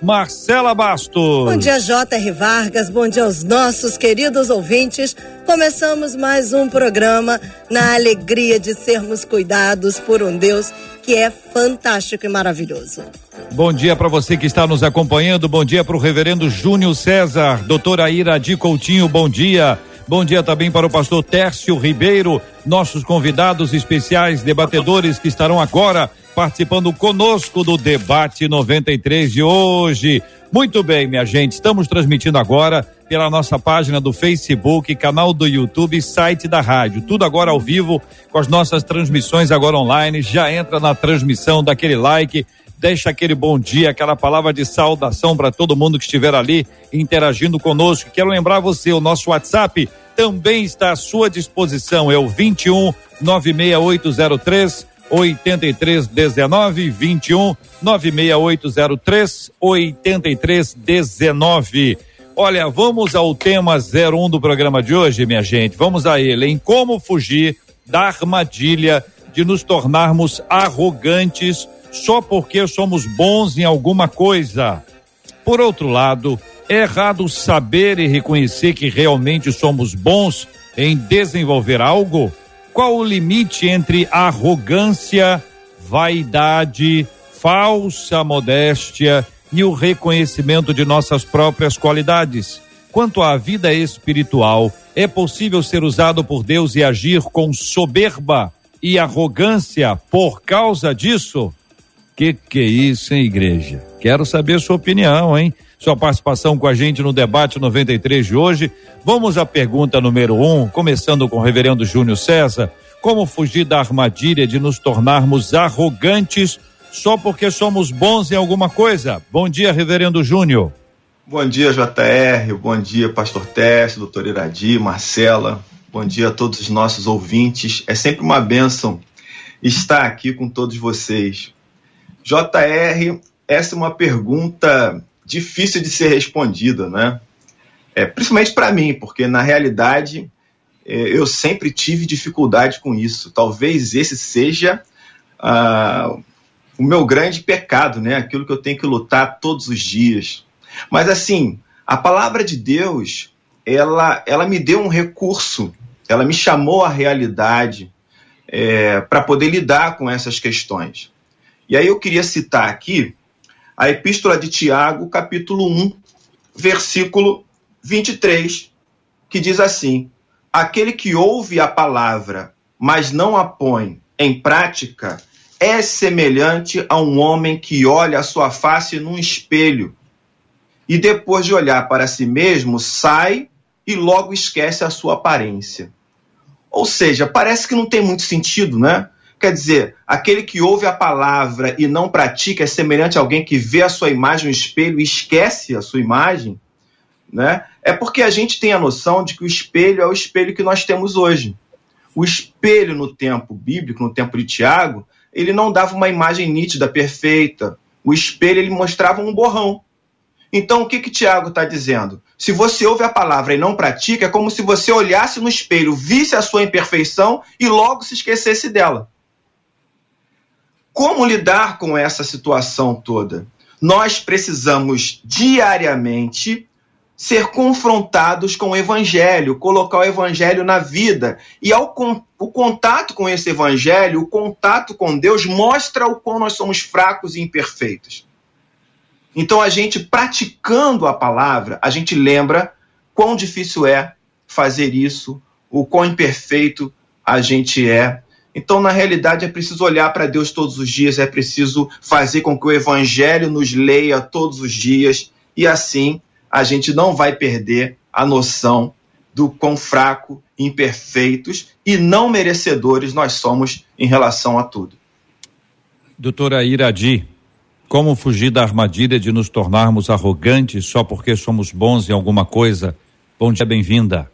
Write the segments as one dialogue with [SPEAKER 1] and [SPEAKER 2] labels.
[SPEAKER 1] Marcela Bastos.
[SPEAKER 2] Bom dia, J.R. Vargas. Bom dia aos nossos queridos ouvintes. Começamos mais um programa na alegria de sermos cuidados por um Deus que é fantástico e maravilhoso.
[SPEAKER 1] Bom dia para você que está nos acompanhando. Bom dia para o reverendo Júnior César, doutora Ira Di Coutinho. Bom dia. Bom dia também para o pastor Tércio Ribeiro, nossos convidados especiais, debatedores que estarão agora participando conosco do debate 93 de hoje. Muito bem, minha gente, estamos transmitindo agora pela nossa página do Facebook, canal do YouTube, site da rádio. Tudo agora ao vivo, com as nossas transmissões agora online. Já entra na transmissão, daquele like, deixa aquele bom dia, aquela palavra de saudação para todo mundo que estiver ali interagindo conosco. Quero lembrar você, o nosso WhatsApp também está à sua disposição, é o 21 96803 8319 21 96803 8319. Olha, vamos ao tema 01 do programa de hoje, minha gente. Vamos a ele, em como fugir da armadilha de nos tornarmos arrogantes só porque somos bons em alguma coisa. Por outro lado, é errado saber e reconhecer que realmente somos bons em desenvolver algo? Qual o limite entre arrogância, vaidade, falsa modéstia e o reconhecimento de nossas próprias qualidades? Quanto à vida espiritual, é possível ser usado por Deus e agir com soberba e arrogância por causa disso? Que que é isso, hein, igreja? Quero saber sua opinião, hein? Sua participação com a gente no debate 93 de hoje. Vamos à pergunta número um, começando com o reverendo Júnior César. Como fugir da armadilha de nos tornarmos arrogantes só porque somos bons em alguma coisa? Bom dia, reverendo Júnior.
[SPEAKER 3] Bom dia, JR. Bom dia, pastor Teste, doutor Iradi, Marcela. Bom dia a todos os nossos ouvintes. É sempre uma bênção estar aqui com todos vocês. JR, essa é uma pergunta difícil de ser respondida, né? É, principalmente para mim, porque na realidade é, eu sempre tive dificuldade com isso. Talvez esse seja ah, o meu grande pecado, né? Aquilo que eu tenho que lutar todos os dias. Mas assim, a palavra de Deus, ela, ela me deu um recurso, ela me chamou à realidade é, para poder lidar com essas questões. E aí eu queria citar aqui a Epístola de Tiago, capítulo 1, versículo 23, que diz assim: Aquele que ouve a palavra, mas não a põe em prática, é semelhante a um homem que olha a sua face num espelho e depois de olhar para si mesmo, sai e logo esquece a sua aparência. Ou seja, parece que não tem muito sentido, né? Quer dizer, aquele que ouve a palavra e não pratica é semelhante a alguém que vê a sua imagem no espelho e esquece a sua imagem, né? É porque a gente tem a noção de que o espelho é o espelho que nós temos hoje. O espelho no tempo bíblico, no tempo de Tiago, ele não dava uma imagem nítida, perfeita. O espelho ele mostrava um borrão. Então, o que que Tiago está dizendo? Se você ouve a palavra e não pratica, é como se você olhasse no espelho, visse a sua imperfeição e logo se esquecesse dela. Como lidar com essa situação toda? Nós precisamos diariamente ser confrontados com o evangelho, colocar o evangelho na vida. E ao o contato com esse evangelho, o contato com Deus mostra o quão nós somos fracos e imperfeitos. Então a gente praticando a palavra, a gente lembra quão difícil é fazer isso, o quão imperfeito a gente é Então, na realidade, é preciso olhar para Deus todos os dias, é preciso fazer com que o Evangelho nos leia todos os dias, e assim a gente não vai perder a noção do quão fraco, imperfeitos e não merecedores nós somos em relação a tudo.
[SPEAKER 1] Doutora Iradi, como fugir da armadilha de nos tornarmos arrogantes só porque somos bons em alguma coisa? Bom dia, bem-vinda.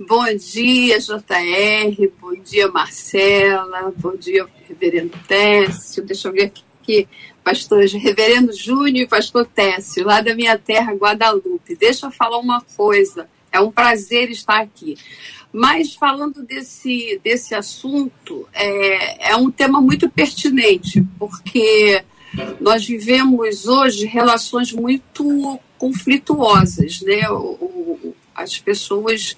[SPEAKER 4] Bom dia, JR, bom dia, Marcela, bom dia, reverendo Técio. Deixa eu ver aqui, pastor reverendo Júnior e pastor Técio, lá da minha terra, Guadalupe. Deixa eu falar uma coisa, é um prazer estar aqui. Mas falando desse, desse assunto, é, é um tema muito pertinente, porque nós vivemos hoje relações muito conflituosas, né? O, o, as pessoas,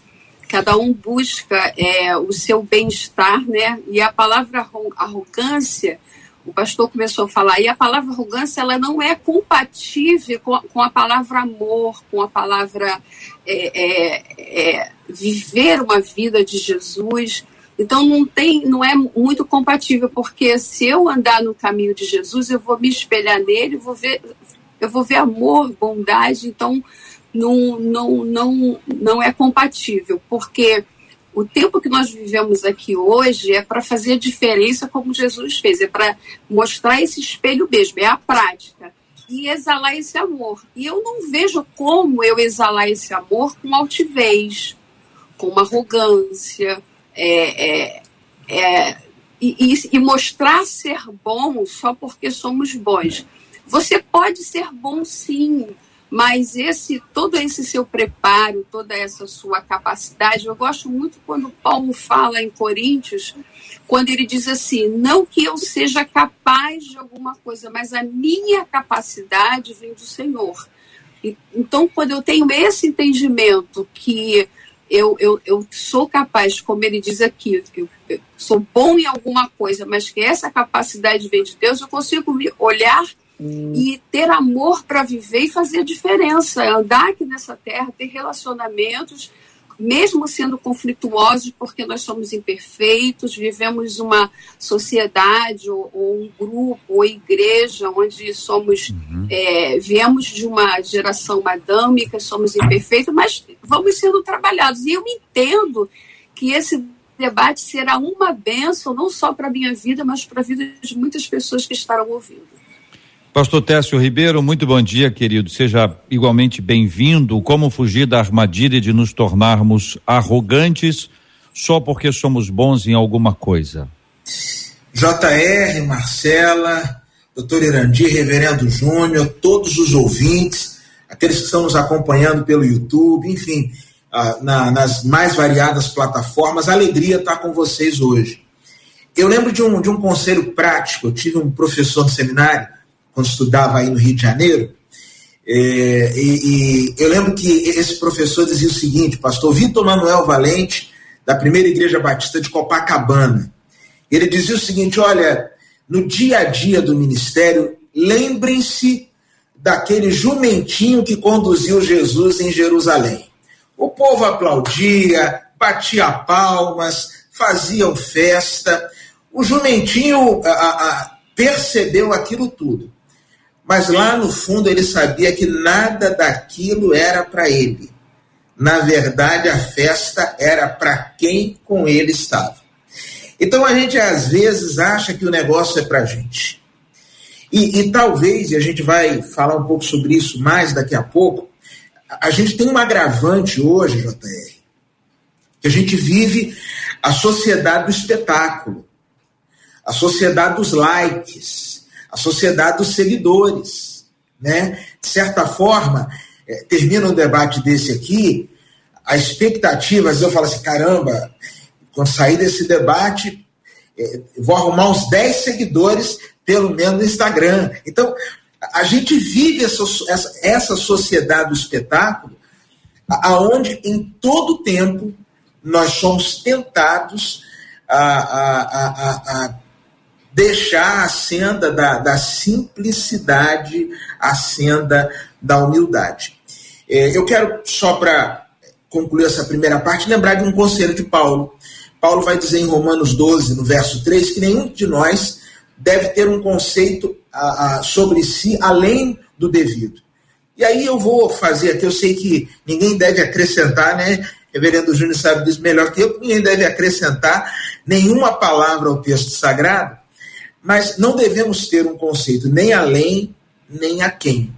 [SPEAKER 4] cada um busca é, o seu bem-estar, né? E a palavra arrogância, o pastor começou a falar, e a palavra arrogância ela não é compatível com, com a palavra amor, com a palavra é, é, é viver uma vida de Jesus. Então não tem, não é muito compatível, porque se eu andar no caminho de Jesus, eu vou me espelhar nele, vou ver, eu vou ver amor, bondade, então não, não, não, não é compatível, porque o tempo que nós vivemos aqui hoje é para fazer a diferença como Jesus fez, é para mostrar esse espelho mesmo, é a prática. E exalar esse amor. E eu não vejo como eu exalar esse amor com altivez, com arrogância, é, é, é, e, e, mostrar ser bom só porque somos bons. Você pode ser bom sim, mas esse todo esse seu preparo, toda essa sua capacidade, eu gosto muito quando Paulo fala em Coríntios, quando ele diz assim: não que eu seja capaz de alguma coisa, mas a minha capacidade vem do Senhor. E, então, quando eu tenho esse entendimento que eu, eu, eu sou capaz, como ele diz aqui, eu, eu sou bom em alguma coisa, mas que essa capacidade vem de Deus, eu consigo me olhar hum. e ter amor para viver e fazer diferença, andar aqui nessa terra, ter relacionamentos mesmo sendo conflituosos, porque nós somos imperfeitos, vivemos uma sociedade ou, ou um grupo ou igreja onde somos uhum. é, viemos de uma geração madâmica, somos imperfeitos, mas vamos sendo trabalhados. E eu entendo que esse debate será uma benção não só para a minha vida, mas para a vida de muitas pessoas que estarão ouvindo.
[SPEAKER 1] Pastor Técio Ribeiro, muito bom dia, querido. Seja igualmente bem-vindo. Como fugir da armadilha de nos tornarmos arrogantes só porque somos bons em alguma coisa?
[SPEAKER 5] JR, Marcela, doutor Irandi, reverendo Júnior, todos os ouvintes, aqueles que estão nos acompanhando pelo YouTube, enfim, ah, na, nas mais variadas plataformas, alegria estar com vocês hoje. Eu lembro de um, de um conselho prático, eu tive um professor no seminário quando estudava aí no Rio de Janeiro. É, e, e, eu lembro que esse professor dizia o seguinte, pastor Vitor Manuel Valente, da primeira igreja batista de Copacabana. Ele dizia o seguinte: olha, no dia a dia do ministério, lembrem-se daquele jumentinho que conduziu Jesus em Jerusalém. O povo aplaudia, batia palmas, faziam festa. O jumentinho a, a, percebeu aquilo tudo mas lá no fundo ele sabia que nada daquilo era para ele. Na verdade, a festa era para quem com ele estava. Então a gente às vezes acha que o negócio é para a gente. E, e talvez, e a gente vai falar um pouco sobre isso mais daqui a pouco, a gente tem um agravante hoje, JR, que a gente vive a sociedade do espetáculo, a sociedade dos likes, a sociedade dos seguidores. Né? De certa forma, é, termina um debate desse aqui, a expectativa, às vezes eu falo assim, caramba, quando sair desse debate, é, vou arrumar uns 10 seguidores, pelo menos no Instagram. Então, a gente vive essa, essa, essa sociedade do espetáculo, aonde em todo tempo nós somos tentados a, a, a, a deixar a senda da, da simplicidade, a senda da humildade. É, eu quero, só para concluir essa primeira parte, lembrar de um conselho de Paulo. Paulo vai dizer em Romanos 12, no verso 3, que nenhum de nós deve ter um conceito a, a, sobre si além do devido. E aí eu vou fazer aqui, eu sei que ninguém deve acrescentar, né? Reverendo Júnior sabe disso melhor que eu, ninguém deve acrescentar nenhuma palavra ao texto sagrado, mas não devemos ter um conceito nem além, nem a quem.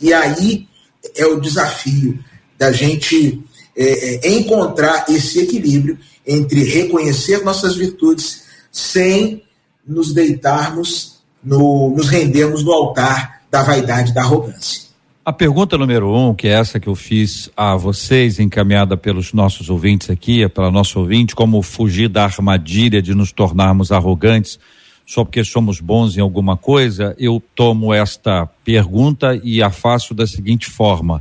[SPEAKER 5] E aí é o desafio da gente é, é, encontrar esse equilíbrio entre reconhecer nossas virtudes sem nos deitarmos, no, nos rendermos no altar da vaidade, da arrogância.
[SPEAKER 1] A pergunta número um, que é essa que eu fiz a vocês, encaminhada pelos nossos ouvintes aqui, pela nossa ouvinte, como fugir da armadilha de nos tornarmos arrogantes só porque somos bons em alguma coisa, eu tomo esta pergunta e a faço da seguinte forma: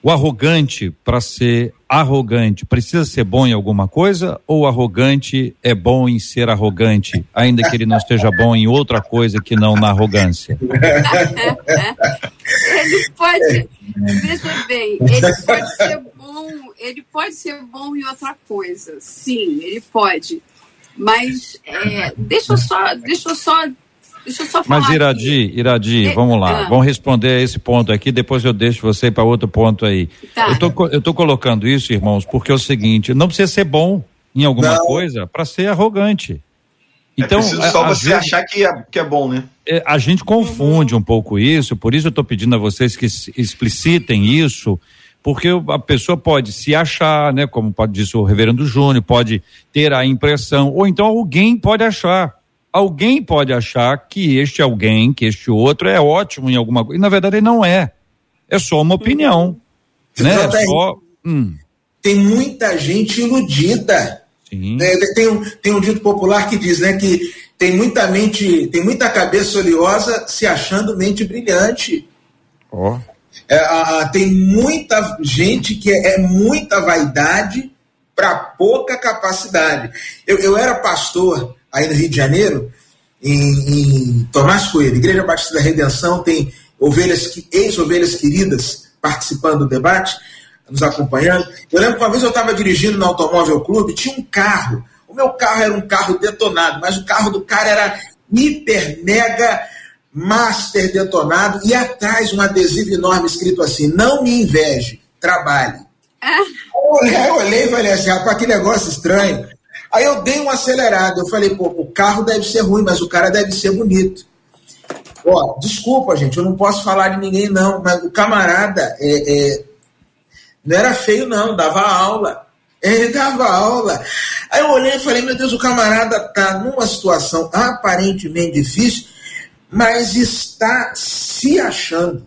[SPEAKER 1] o arrogante, para ser arrogante, precisa ser bom em alguma coisa ou o arrogante é bom em ser arrogante, ainda que ele não esteja bom em outra coisa que não na arrogância?
[SPEAKER 4] ele pode, veja bem, ele pode ser bom, ele pode ser bom em outra coisa, sim, ele pode. Mas é, deixa eu só, deixa eu só Deixa eu só falar.
[SPEAKER 1] Mas Iradi, aqui. Iradi, vamos lá. Ah. Vamos responder a esse ponto aqui, depois eu deixo você para outro ponto aí. Tá. Eu, tô, eu tô colocando isso, irmãos, porque é o seguinte: não precisa ser bom em alguma não. coisa para ser arrogante.
[SPEAKER 3] É então, é só você vezes, achar que é, que é bom, né?
[SPEAKER 1] É, a gente confunde um pouco isso, por isso eu estou pedindo a vocês que explicitem isso, porque a pessoa pode se achar, né? Como pode disse o reverendo Júnior, pode ter a impressão, ou então alguém pode achar alguém pode achar que este alguém, que este outro é ótimo em alguma coisa. E na verdade ele não é. É só uma opinião. Né? É só,
[SPEAKER 5] hum. Tem muita gente iludida. Sim. É, tem, um, tem um dito popular que diz né, que tem muita mente, tem muita cabeça oleosa se achando mente brilhante. Oh. É, a, tem muita gente que é, é muita vaidade para pouca capacidade. Eu, eu era pastor aí no Rio de Janeiro, em, em Tomás Coelho, Igreja Batista da Redenção, tem ovelhas, ex-ovelhas queridas participando do debate, nos acompanhando. Eu lembro que uma vez eu estava dirigindo no Automóvel Clube, tinha um carro. O meu carro era um carro detonado, mas o carro do cara era hiper, mega, master detonado, e atrás um adesivo enorme escrito assim: Não me inveje, trabalhe. Ah. Eu olhei e falei assim: rapaz, que negócio estranho. Aí eu dei uma acelerada. Eu falei, pô, o carro deve ser ruim, mas o cara deve ser bonito. Ó, desculpa, gente, eu não posso falar de ninguém, não, mas o camarada é, é, não era feio, não, dava aula. Ele dava aula. Aí eu olhei e falei, meu Deus, o camarada tá numa situação aparentemente difícil, mas está se achando.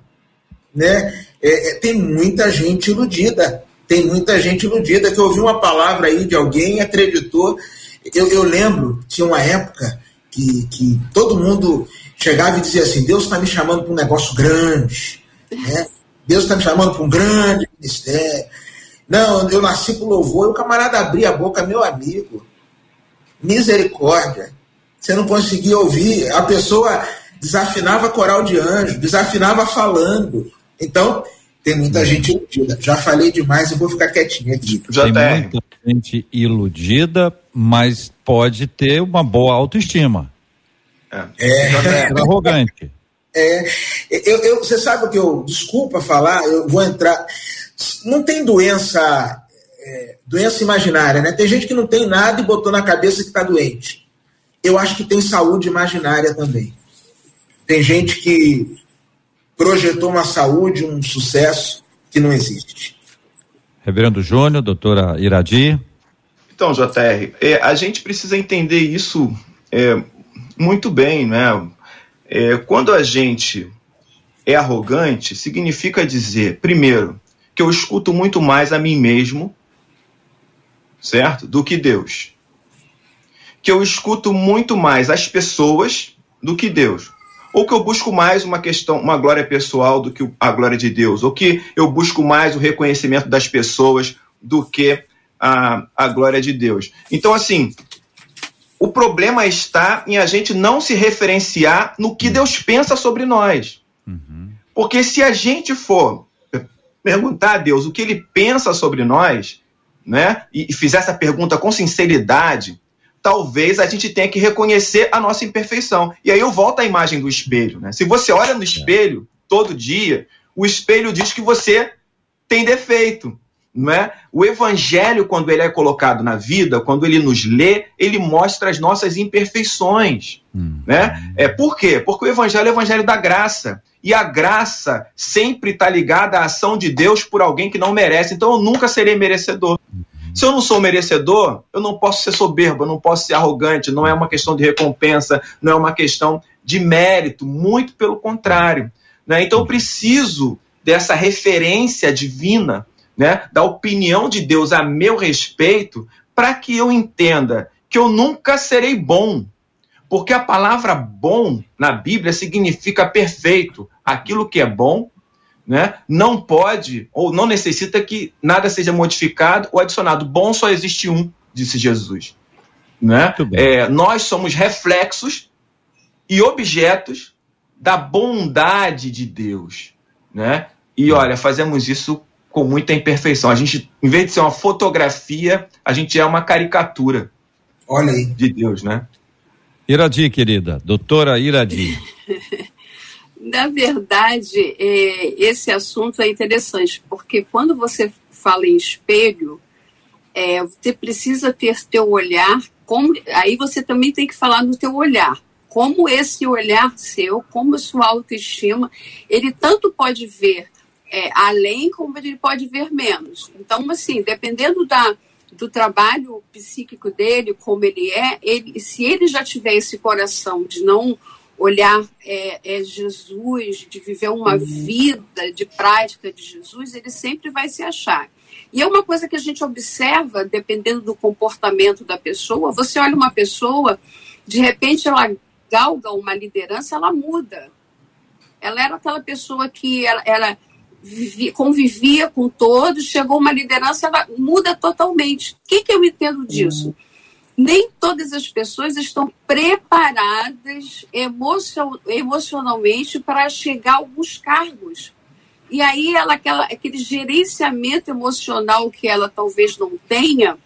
[SPEAKER 5] Né? É, é tem muita gente iludida tem muita gente iludida que ouviu uma palavra aí de alguém e acreditou. Eu, eu lembro, tinha uma época que, que todo mundo chegava e dizia assim: Deus está me chamando para um negócio grande, né? Deus está me chamando para um grande ministério. Não, eu nasci para louvor, e o camarada abria a boca, meu amigo. Misericórdia. Você não conseguia ouvir, a pessoa desafinava coral de anjo, desafinava falando. Então, tem muita gente iludida. Já falei demais e vou ficar quietinho aqui.
[SPEAKER 1] Já tem muita gente iludida, mas pode ter uma boa autoestima.
[SPEAKER 5] É. é.
[SPEAKER 1] arrogante.
[SPEAKER 5] É. Eu, eu, você sabe o que eu. Desculpa falar, eu vou entrar. Não tem doença. É, doença imaginária, né? Tem gente que não tem nada e botou na cabeça que está doente. Eu acho que tem saúde imaginária também. Tem gente que projetou uma saúde, um sucesso que não existe.
[SPEAKER 1] Reverendo Júnior, doutora Iradi.
[SPEAKER 3] Então, JR, é, a gente precisa entender isso é, muito bem, né? É, quando a gente é arrogante, significa dizer, primeiro, que eu escuto muito mais a mim mesmo, certo? Do que Deus. Que eu escuto muito mais as pessoas do que Deus ou que eu busco mais uma questão, uma glória pessoal do que a glória de Deus, ou que eu busco mais o reconhecimento das pessoas do que a, a glória de Deus. Então, assim, o problema está em a gente não se referenciar no que Deus pensa sobre nós. Uhum. Porque se a gente for perguntar a Deus o que ele pensa sobre nós, né, e, e fizer essa pergunta com sinceridade, talvez a gente tenha que reconhecer a nossa imperfeição. E aí eu volto à imagem do espelho. Né? Se você olha no espelho todo dia, o espelho diz que você tem defeito. Não é? O evangelho, quando ele é colocado na vida, quando ele nos lê, ele mostra as nossas imperfeições. Hum. Né? É, por quê? Porque o evangelho é o evangelho da graça. E a graça sempre está ligada à ação de Deus por alguém que não merece. Então eu nunca serei merecedor. Se eu não sou merecedor, eu não posso ser soberbo, eu não posso ser arrogante, não é uma questão de recompensa, não é uma questão de mérito, muito pelo contrário. Né? Então eu preciso dessa referência divina, né? da opinião de Deus a meu respeito, para que eu entenda que eu nunca serei bom. Porque a palavra bom na Bíblia significa perfeito. Aquilo que é bom né, não pode ou não necessita que nada seja modificado ou adicionado. Bom só existe um, disse Jesus. Né? É, nós somos reflexos e objetos da bondade de Deus. Né? E olha, fazemos isso com muita imperfeição. A gente, em vez de ser uma fotografia, a gente é uma caricatura.
[SPEAKER 5] Olha aí.
[SPEAKER 3] De Deus, né?
[SPEAKER 1] Iradi, querida, doutora Iradi.
[SPEAKER 4] Na verdade, é, esse assunto é interessante, porque quando você fala em espelho, é, você precisa ter teu olhar, como, aí você também tem que falar no teu olhar. Como esse olhar seu, como a sua autoestima, ele tanto pode ver é, além, como ele pode ver menos. Então, assim, dependendo da, do trabalho psíquico dele, como ele é, ele, se ele já tiver esse coração de não olhar é, é Jesus, de viver uma vida de prática de Jesus, ele sempre vai se achar. E é uma coisa que a gente observa, dependendo do comportamento da pessoa. Você olha uma pessoa, de repente ela galga uma liderança, ela muda. Ela era aquela pessoa que ela, ela vivia, convivia com todos, chegou uma liderança, ela muda totalmente. O que, que eu entendo disso? Uhum nem todas as pessoas estão preparadas emocionalmente para chegar a alguns cargos. E aí ela, aquela, aquele gerenciamento emocional que ela talvez não tenha,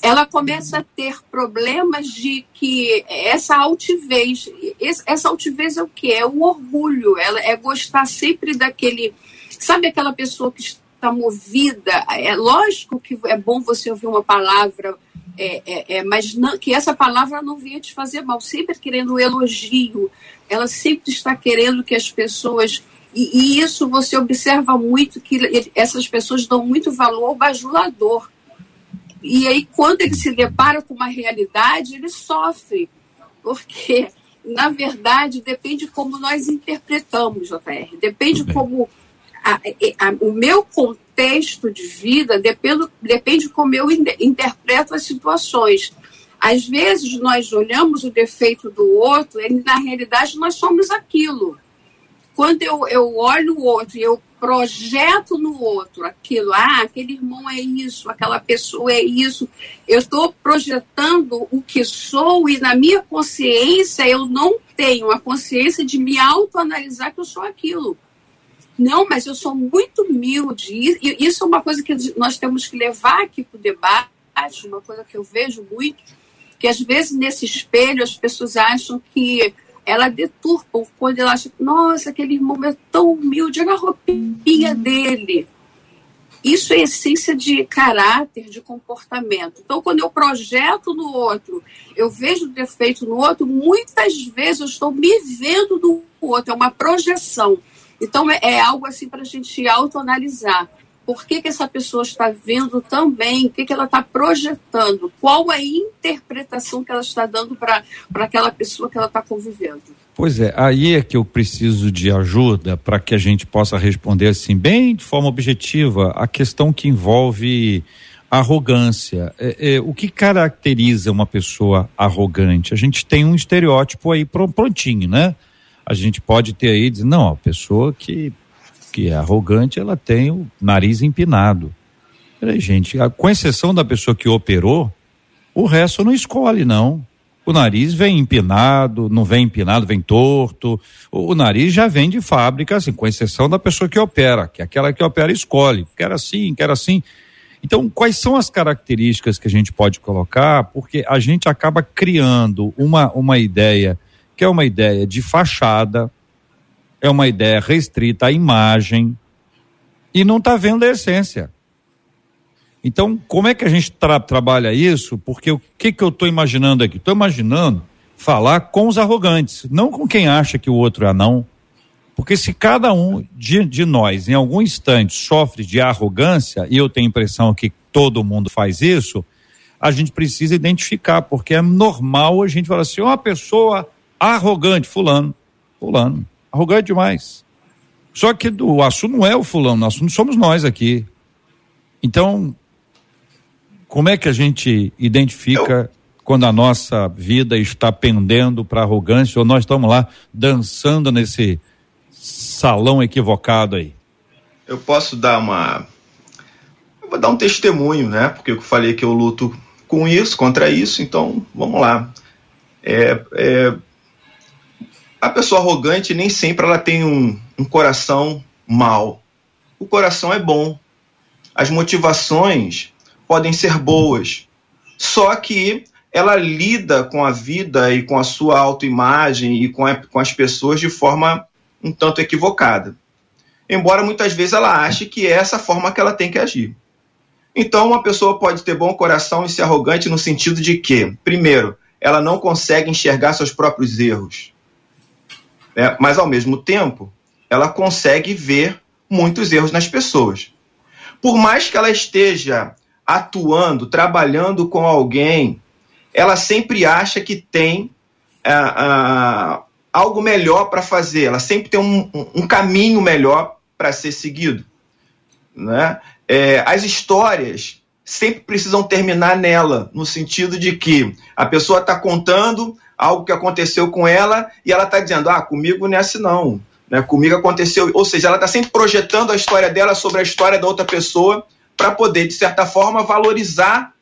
[SPEAKER 4] ela começa a ter problemas de que essa altivez, essa altivez é o que? É o orgulho, ela é gostar sempre daquele, sabe aquela pessoa que está movida? É lógico que é bom você ouvir uma palavra é, é, é, mas não, que essa palavra não vinha te fazer mal, sempre querendo elogio, ela sempre está querendo que as pessoas. E, e, isso você observa muito que essas pessoas dão muito valor ao bajulador. E aí, quando ele se depara com uma realidade, ele sofre, porque, na verdade, depende como nós interpretamos, JR, depende como a, a, o meu contexto de vida depende, depende como eu interpreto as situações. Às vezes nós olhamos o defeito do outro e na realidade nós somos aquilo. Quando eu, eu olho o outro e eu projeto no outro aquilo, ah, aquele irmão é isso, aquela pessoa é isso, eu estou projetando o que sou e na minha consciência eu não tenho a consciência de me autoanalisar que eu sou aquilo. Não, mas eu sou muito humilde. E isso é uma coisa que nós temos que levar aqui para o debate, uma coisa que eu vejo muito, que às vezes nesse espelho as pessoas acham que ela deturpa quando ela acha, nossa, aquele irmão é tão humilde, olha a roupinha dele. Isso é essência de caráter, de comportamento. Então, quando eu projeto no outro, eu vejo o defeito no outro, muitas vezes eu estou me vendo no outro, é uma projeção. Então, é, é algo assim para a gente autoanalisar. Por que, que essa pessoa está vendo tão bem? O que, que ela está projetando? Qual a interpretação que ela está dando para aquela pessoa que ela está convivendo?
[SPEAKER 1] Pois é, aí é que eu preciso de ajuda para que a gente possa responder assim, bem de forma objetiva, a questão que envolve arrogância. É, é, o que caracteriza uma pessoa arrogante? A gente tem um estereótipo aí prontinho, né? A gente pode ter aí, dizer, não, a pessoa que, que é arrogante, ela tem o nariz empinado. Peraí, gente, com exceção da pessoa que operou, o resto não escolhe, não. O nariz vem empinado, não vem empinado, vem torto. O, o, nariz já vem de fábrica, assim, com exceção da pessoa que opera, que é aquela que opera escolhe. Quer assim, quer assim. Então, quais são as características que a gente pode colocar? Porque a gente acaba criando uma, uma ideia que é uma ideia de fachada, é uma ideia restrita à imagem e não está vendo a essência. Então, como é que a gente tra trabalha isso? Porque o que, que eu estou imaginando aqui? Estou imaginando falar com os arrogantes, não com quem acha que o outro é não. Porque se cada um de, de nós, em algum instante, sofre de arrogância, e eu tenho a impressão que todo mundo faz isso, a gente precisa identificar, porque é normal a gente falar assim, uma pessoa arrogante, fulano, fulano, arrogante demais. Só que o assunto não é o fulano, o assunto somos nós aqui. Então, como é que a gente identifica eu... quando a nossa vida está pendendo para arrogância ou nós estamos lá dançando nesse salão equivocado aí?
[SPEAKER 3] Eu posso dar uma. Eu vou dar um testemunho, né? Porque eu falei que eu luto com isso, contra isso, então vamos lá. É, é, a pessoa arrogante nem sempre ela tem um, um coração mau. O coração é bom. As motivações podem ser boas. Só que ela lida com a vida e com a sua autoimagem e com, a, com as pessoas de forma um tanto equivocada. Embora muitas vezes ela ache que é essa forma que ela tem que agir. Então, uma pessoa pode ter bom coração e ser arrogante no sentido de que, primeiro, ela não consegue enxergar seus próprios erros. Né? Mas, ao mesmo tempo, ela consegue ver muitos erros nas pessoas. Por mais que ela esteja atuando, trabalhando com alguém, ela sempre acha que tem ah, algo melhor para fazer, ela sempre tem um, um caminho melhor para ser seguido. Né? É, as histórias sempre precisam terminar nela, no sentido de que a pessoa está contando algo que aconteceu com ela e ela está dizendo: ah, comigo não é assim não. Né? Comigo aconteceu. Ou seja, ela está sempre projetando a história dela sobre a história da outra pessoa para poder, de certa forma, valorizar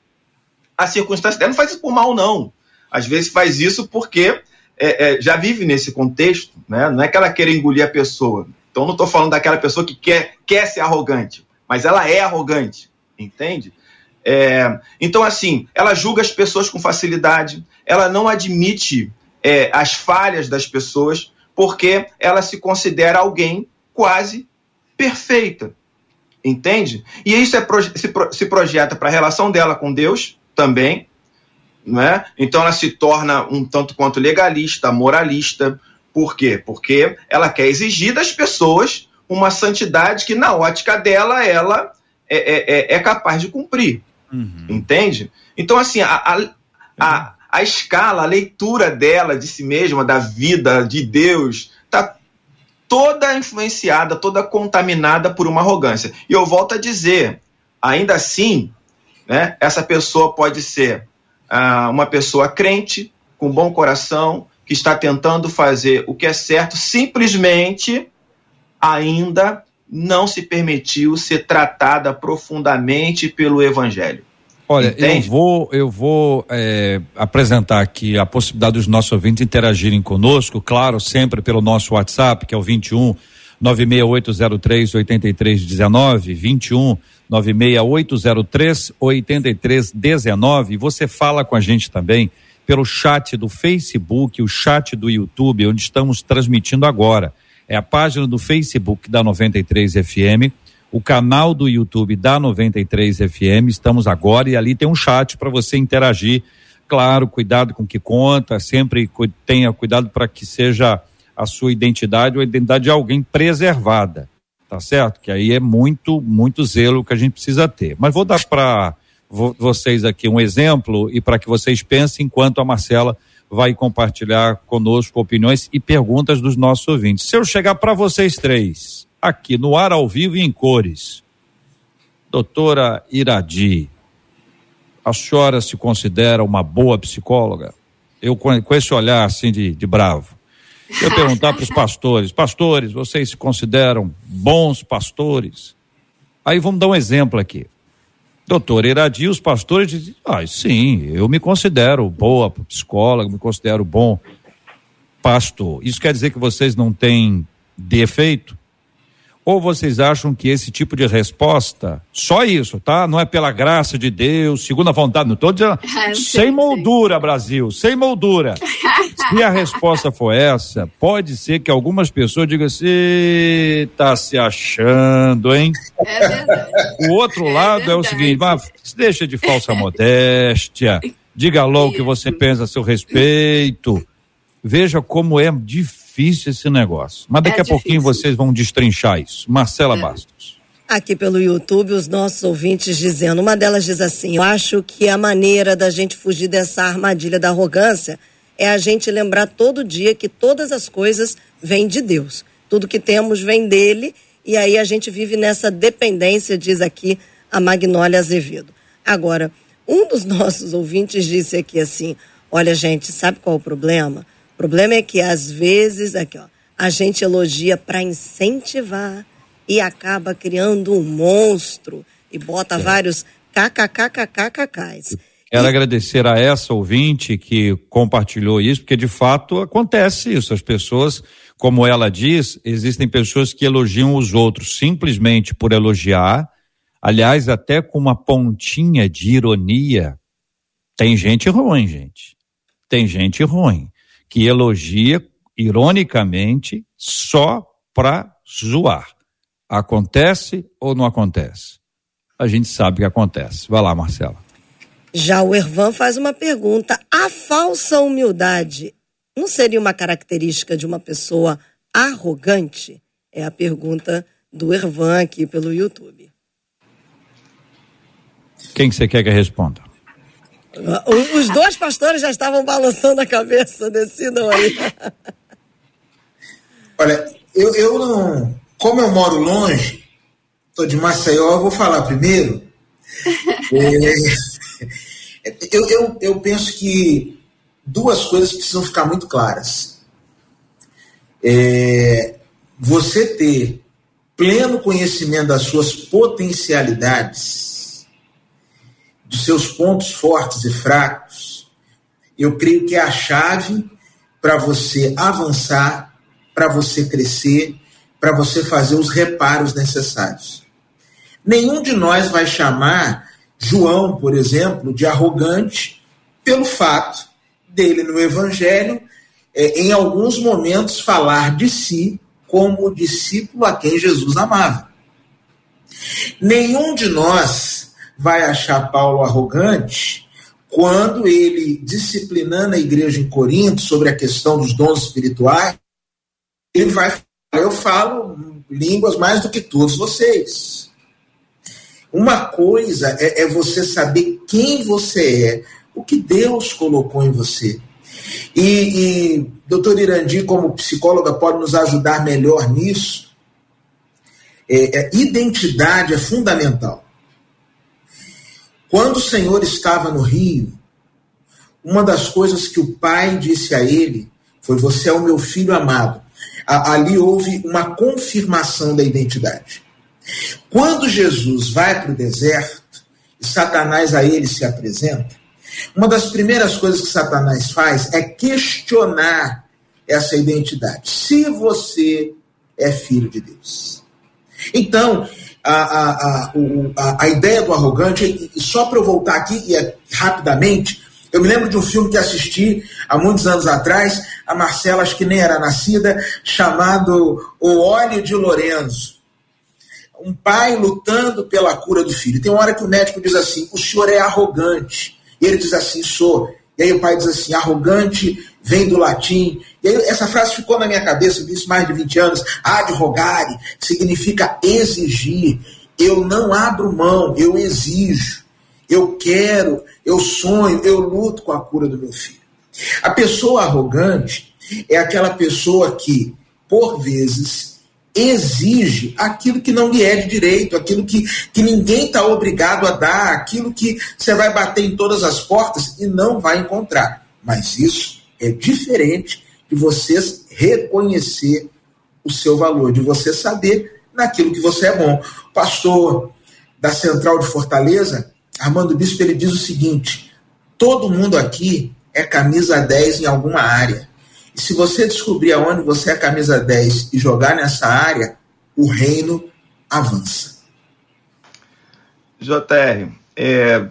[SPEAKER 3] a circunstância dela. Não faz isso por mal, não. Às vezes faz isso porque é, é, já vive nesse contexto, né? não é que ela queira engolir a pessoa. Então não estou falando daquela pessoa que quer, quer ser arrogante, mas ela é arrogante, entende? É, então, assim, ela julga as pessoas com facilidade, ela não admite é, as falhas das pessoas, porque ela se considera alguém quase perfeita, entende? E isso é, se, se projeta para a relação dela com Deus também, né? Então ela se torna um tanto quanto legalista, moralista. Por quê? Porque ela quer exigir das pessoas uma santidade que, na ótica dela, ela é, é, é, é capaz de cumprir. Uhum. Entende? Então, assim, a, a, a, a, escala, a leitura dela de si mesma, da vida, de Deus, está toda influenciada, toda contaminada por uma arrogância. E eu volto a dizer, ainda assim, né, essa pessoa pode ser ah, uma pessoa crente, com bom coração, que está tentando fazer o que é certo, simplesmente ainda não se permitiu ser tratada profundamente pelo Evangelho.
[SPEAKER 1] Olha, Entende? eu vou, eu vou é, apresentar aqui a possibilidade dos nossos ouvintes interagirem conosco, claro, sempre pelo nosso WhatsApp, que é o 21 96803 8319, 21 96803 8319. Você fala com a gente também pelo chat do Facebook, o chat do YouTube, onde estamos transmitindo agora. É a página do Facebook da 93 FM, o canal do YouTube da 93 FM. Estamos agora e ali tem um chat para você interagir. Claro, cuidado com o que conta, sempre tenha cuidado para que seja a sua identidade ou a identidade de alguém preservada tá certo? Que aí é muito, muito zelo que a gente precisa ter. Mas vou dar para vocês aqui um exemplo e para que vocês pensem enquanto a Marcela vai compartilhar conosco opiniões e perguntas dos nossos ouvintes. Se eu chegar para vocês três, aqui no ar ao vivo e em cores, doutora Iradi, a senhora se considera uma boa psicóloga? Eu com esse olhar assim de, de bravo. Eu perguntar para os pastores: Pastores, vocês se consideram bons pastores? Aí vamos dar um exemplo aqui. Doutor Iradi, os pastores dizem: Ah, sim, eu me considero boa psicóloga, me considero bom pastor. Isso quer dizer que vocês não têm defeito? Ou vocês acham que esse tipo de resposta, só isso, tá? Não é pela graça de Deus, segundo a vontade, não estou dizendo,
[SPEAKER 4] Ah,
[SPEAKER 1] sem moldura, Brasil, sem moldura. Se a resposta for essa, pode ser que algumas pessoas digam assim, tá se achando, hein?
[SPEAKER 4] É verdade.
[SPEAKER 1] O outro
[SPEAKER 4] É
[SPEAKER 1] lado é o seguinte, mas deixa de falsa modéstia, diga logo o que você pensa a seu respeito. Veja como é difícil esse negócio. Mas daqui
[SPEAKER 4] É
[SPEAKER 1] a pouquinho
[SPEAKER 4] difícil.
[SPEAKER 1] vocês vão destrinchar isso. Marcela
[SPEAKER 4] É.
[SPEAKER 1] Bastos.
[SPEAKER 2] Aqui pelo YouTube, os nossos ouvintes dizendo, uma delas diz assim: Eu acho que a maneira da gente fugir dessa armadilha da arrogância é a gente lembrar todo dia que todas as coisas vêm de Deus. Tudo que temos vem dele, e aí a gente vive nessa dependência, diz aqui a Magnólia Azevedo. Agora, um dos nossos ouvintes disse aqui assim: Olha, gente, sabe qual é o problema? O problema é que às vezes, aqui, ó, a gente elogia para incentivar e acaba criando um monstro e bota vários kkkkkkks.
[SPEAKER 1] Quero agradecer a essa ouvinte que compartilhou isso, porque de fato acontece isso. As pessoas, como ela diz, existem pessoas que elogiam os outros simplesmente por elogiar, aliás, até com uma pontinha de ironia. Tem gente ruim, gente. Tem gente ruim que elogia ironicamente só pra zoar. Acontece ou não acontece? A gente sabe que acontece. Vai lá, Marcela.
[SPEAKER 2] Já o Ervan faz uma pergunta: a falsa humildade não seria uma característica de uma pessoa arrogante? É a pergunta do Ervan aqui pelo YouTube.
[SPEAKER 1] Quem que você quer que responda?
[SPEAKER 2] O- Os dois pastores já estavam balançando a cabeça, decidam aí.
[SPEAKER 5] Olha, eu, eu não. Como eu moro longe, estou de Maceió, eu vou falar primeiro. É, eu, eu, eu penso que duas coisas precisam ficar muito claras. É, você ter pleno conhecimento das suas potencialidades, dos seus pontos fortes e fracos, eu creio que é a chave para você avançar, para você crescer, para você fazer os reparos necessários. Nenhum de nós vai chamar João, por exemplo, de arrogante pelo fato dele no Evangelho, eh, em alguns momentos, falar de si como o discípulo a quem Jesus amava. Nenhum de nós vai achar Paulo arrogante quando ele, disciplinando a igreja em Corinto sobre a questão dos dons espirituais, ele vai falar: Eu falo línguas mais do que todos vocês. Uma coisa é, é você saber quem você é, o que Deus colocou em você. E, e doutor Irandi, como psicóloga, pode nos ajudar melhor nisso. É, é, identidade é fundamental. Quando o Senhor estava no Rio, uma das coisas que o pai disse a ele foi: Você é o meu filho amado. Ali houve uma confirmação da identidade. Quando Jesus vai para o deserto e Satanás a ele se apresenta, uma das primeiras coisas que Satanás faz é questionar essa identidade. Se você é filho de Deus. Então, a, a, a, a, ideia do arrogante, e só para eu voltar aqui e, é, rapidamente, eu me lembro de um filme que assisti há muitos anos atrás, a Marcela, acho que nem era nascida, chamado O Óleo de Lorenzo. Um pai lutando pela cura do filho. Tem uma hora que o médico diz assim: o senhor é arrogante. E ele diz assim: sou. E aí o pai diz assim: arrogante vem do latim. Aí essa frase ficou na minha cabeça, eu vi isso mais de 20 anos. Ad rogare significa exigir. Eu não abro mão, eu exijo. Eu quero, eu sonho, eu luto com a cura do meu filho. A pessoa arrogante é aquela pessoa que, por vezes, exige aquilo que não lhe é de direito, aquilo que, que ninguém está obrigado a dar, aquilo que você vai bater em todas as portas e não vai encontrar. Mas isso é diferente de você reconhecer o seu valor, de você saber naquilo que você é bom. O pastor da Central de Fortaleza, Armando Bispo, ele diz o seguinte: todo mundo aqui é camisa 10 em alguma área. E se você descobrir aonde você é camisa 10 e jogar nessa área, o reino avança.
[SPEAKER 3] JR, é,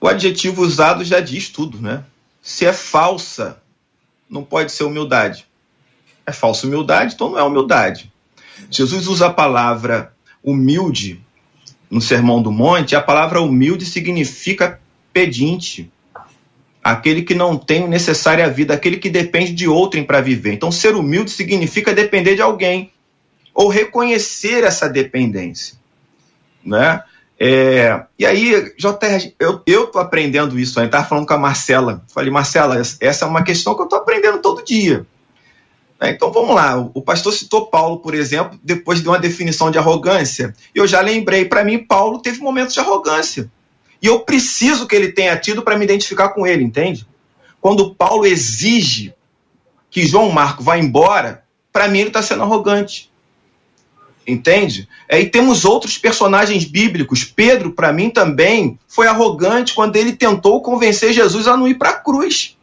[SPEAKER 3] o adjetivo usado já diz tudo, né? Se é falsa, não pode ser humildade. É falsa humildade, então não é humildade. Jesus usa a palavra humilde no Sermão do Monte, a palavra humilde significa pedinte, aquele que não tem à vida, aquele que depende de outrem para viver. Então, ser humilde significa depender de alguém ou reconhecer essa dependência, né? É, e aí, JR, eu, eu tô aprendendo isso aí, estava falando com a Marcela. Falei, Marcela, essa é uma questão que eu tô aprendendo todo dia. É, então vamos lá, o pastor citou Paulo, por exemplo, depois de uma definição de arrogância. Eu já lembrei, para mim, Paulo teve momentos de arrogância. E eu preciso que ele tenha tido para me identificar com ele, entende? Quando Paulo exige que João Marco vá embora, para mim ele está sendo arrogante. Entende? É, e temos outros personagens bíblicos. Pedro, para mim, também foi arrogante quando ele tentou convencer Jesus a não ir para a cruz.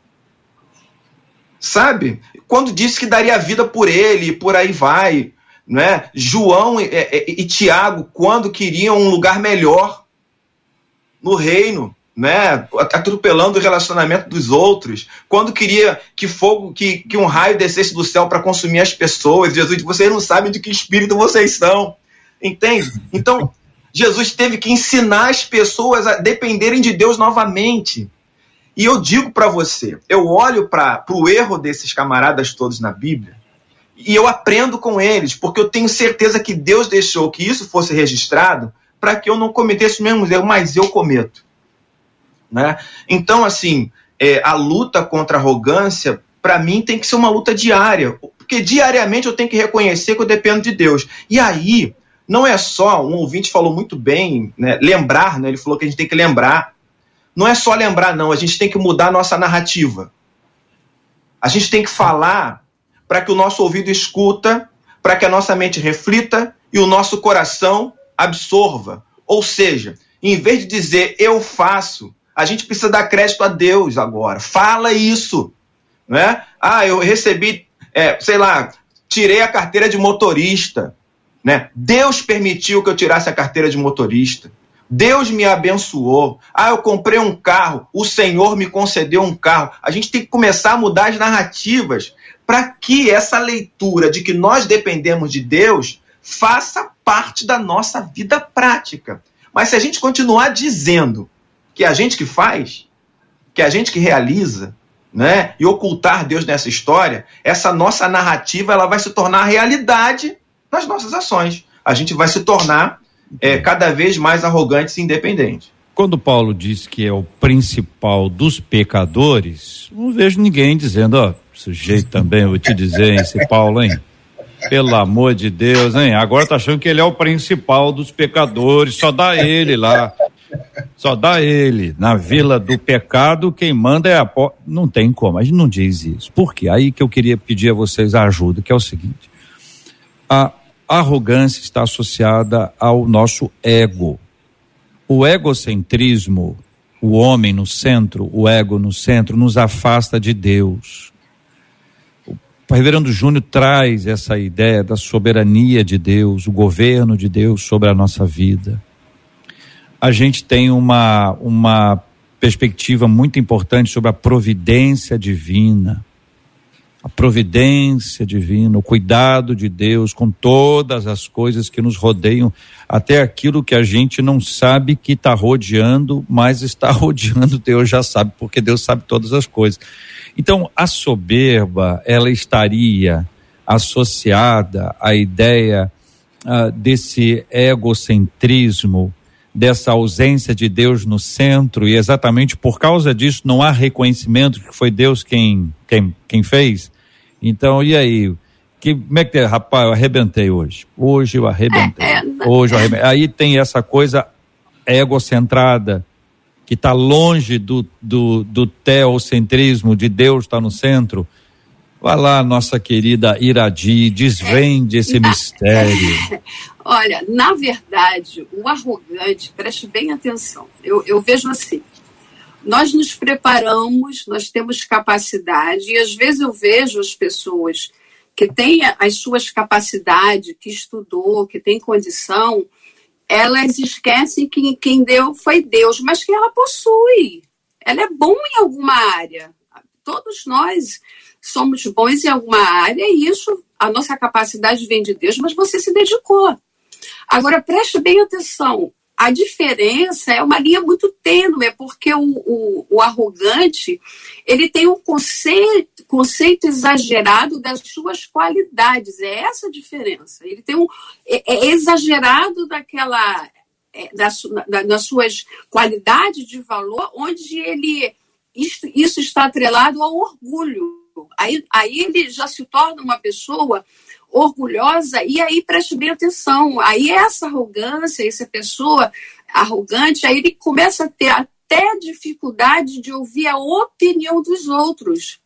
[SPEAKER 3] Sabe? Quando disse que daria vida por ele, e por aí vai. Né? João e, e, e Tiago, quando queriam um lugar melhor no reino, né, atropelando o relacionamento dos outros, quando queria que fogo, que, que um raio descesse do céu para consumir as pessoas, Jesus vocês não sabem de que espírito vocês são, entende? Então, Jesus teve que ensinar as pessoas a dependerem de Deus novamente. E eu digo para você, eu olho para o erro desses camaradas todos na Bíblia e eu aprendo com eles, porque eu tenho certeza que Deus deixou que isso fosse registrado para que eu não cometesse os mesmos erros, mas eu cometo. Né? Então, assim, é, a luta contra a arrogância, para mim, tem que ser uma luta diária, porque diariamente eu tenho que reconhecer que eu dependo de Deus. E aí, não é só, um ouvinte falou muito bem, né, lembrar, né, ele falou que a gente tem que lembrar. Não é só lembrar, não, a gente tem que mudar a nossa narrativa. A gente tem que falar para que o nosso ouvido escuta, para que a nossa mente reflita e o nosso coração absorva. Ou seja, em vez de dizer eu faço, a gente precisa dar crédito a Deus agora. Fala isso. Né? Ah, eu recebi, é, sei lá, tirei a carteira de motorista. Né? Deus permitiu que eu tirasse a carteira de motorista. Deus me abençoou. Ah, eu comprei um carro. O Senhor me concedeu um carro. A gente tem que começar a mudar as narrativas para que essa leitura de que nós dependemos de Deus faça parte da nossa vida prática. Mas se a gente continuar dizendo que é a gente que faz, que é a gente que realiza, né? E ocultar Deus nessa história, essa nossa narrativa ela vai se tornar realidade nas nossas ações. A gente vai se tornar é, cada vez mais arrogante e independente.
[SPEAKER 1] Quando Paulo diz que é o principal dos pecadores, não vejo ninguém dizendo, ó, sujeito também, vou te dizer, esse Paulo, hein? Pelo amor de Deus, hein? Agora tá achando que ele é o principal dos pecadores, só dá ele lá. Só dá ele. Na vila do pecado, quem manda é a. Po... Não tem como, a gente não diz isso. Por quê? Aí que eu queria pedir a vocês a ajuda, que é o seguinte: a arrogância está associada ao nosso ego. O egocentrismo, o homem no centro, o ego no centro, nos afasta de Deus. O reverendo Júnior traz essa ideia da soberania de Deus, o governo de Deus sobre a nossa vida a gente tem uma, uma perspectiva muito importante sobre a providência divina. A providência divina, o cuidado de Deus com todas as coisas que nos rodeiam, até aquilo que a gente não sabe que está rodeando, mas está rodeando, Deus já sabe, porque Deus sabe todas as coisas. Então, a soberba, ela estaria associada à ideia uh, desse egocentrismo dessa ausência de Deus no centro e exatamente por causa disso não há reconhecimento que foi Deus quem quem, quem fez. Então, e aí? Que, como é que é? Rapaz, eu arrebentei hoje. Hoje eu arrebentei. É, é, hoje eu arrebentei. Aí tem essa coisa egocentrada que está longe do, do, do teocentrismo, de Deus estar tá no centro. Vai lá, nossa querida Iradi, desvende esse mistério.
[SPEAKER 4] Olha, na verdade, o arrogante, preste bem atenção, eu, eu vejo assim, nós nos preparamos, nós temos capacidade, e às vezes eu vejo as pessoas que tem as suas capacidades, que estudou, que tem condição, elas esquecem que quem deu foi Deus, mas que ela possui. Ela é bom em alguma área. Todos nós somos bons em alguma área e isso, a nossa capacidade vem de Deus, mas você se dedicou. Agora, preste bem atenção. A diferença é uma linha muito tênue, porque o, o, o arrogante ele tem um conceito, conceito exagerado das suas qualidades. É essa a diferença. Ele tem um é, é exagerado daquela é, das, das suas qualidades de valor, onde ele isso, isso está atrelado ao orgulho. Aí, aí ele já se torna uma pessoa orgulhosa, e aí preste bem atenção, aí essa arrogância, essa pessoa arrogante, aí ele começa a ter até dificuldade de ouvir a opinião dos outros.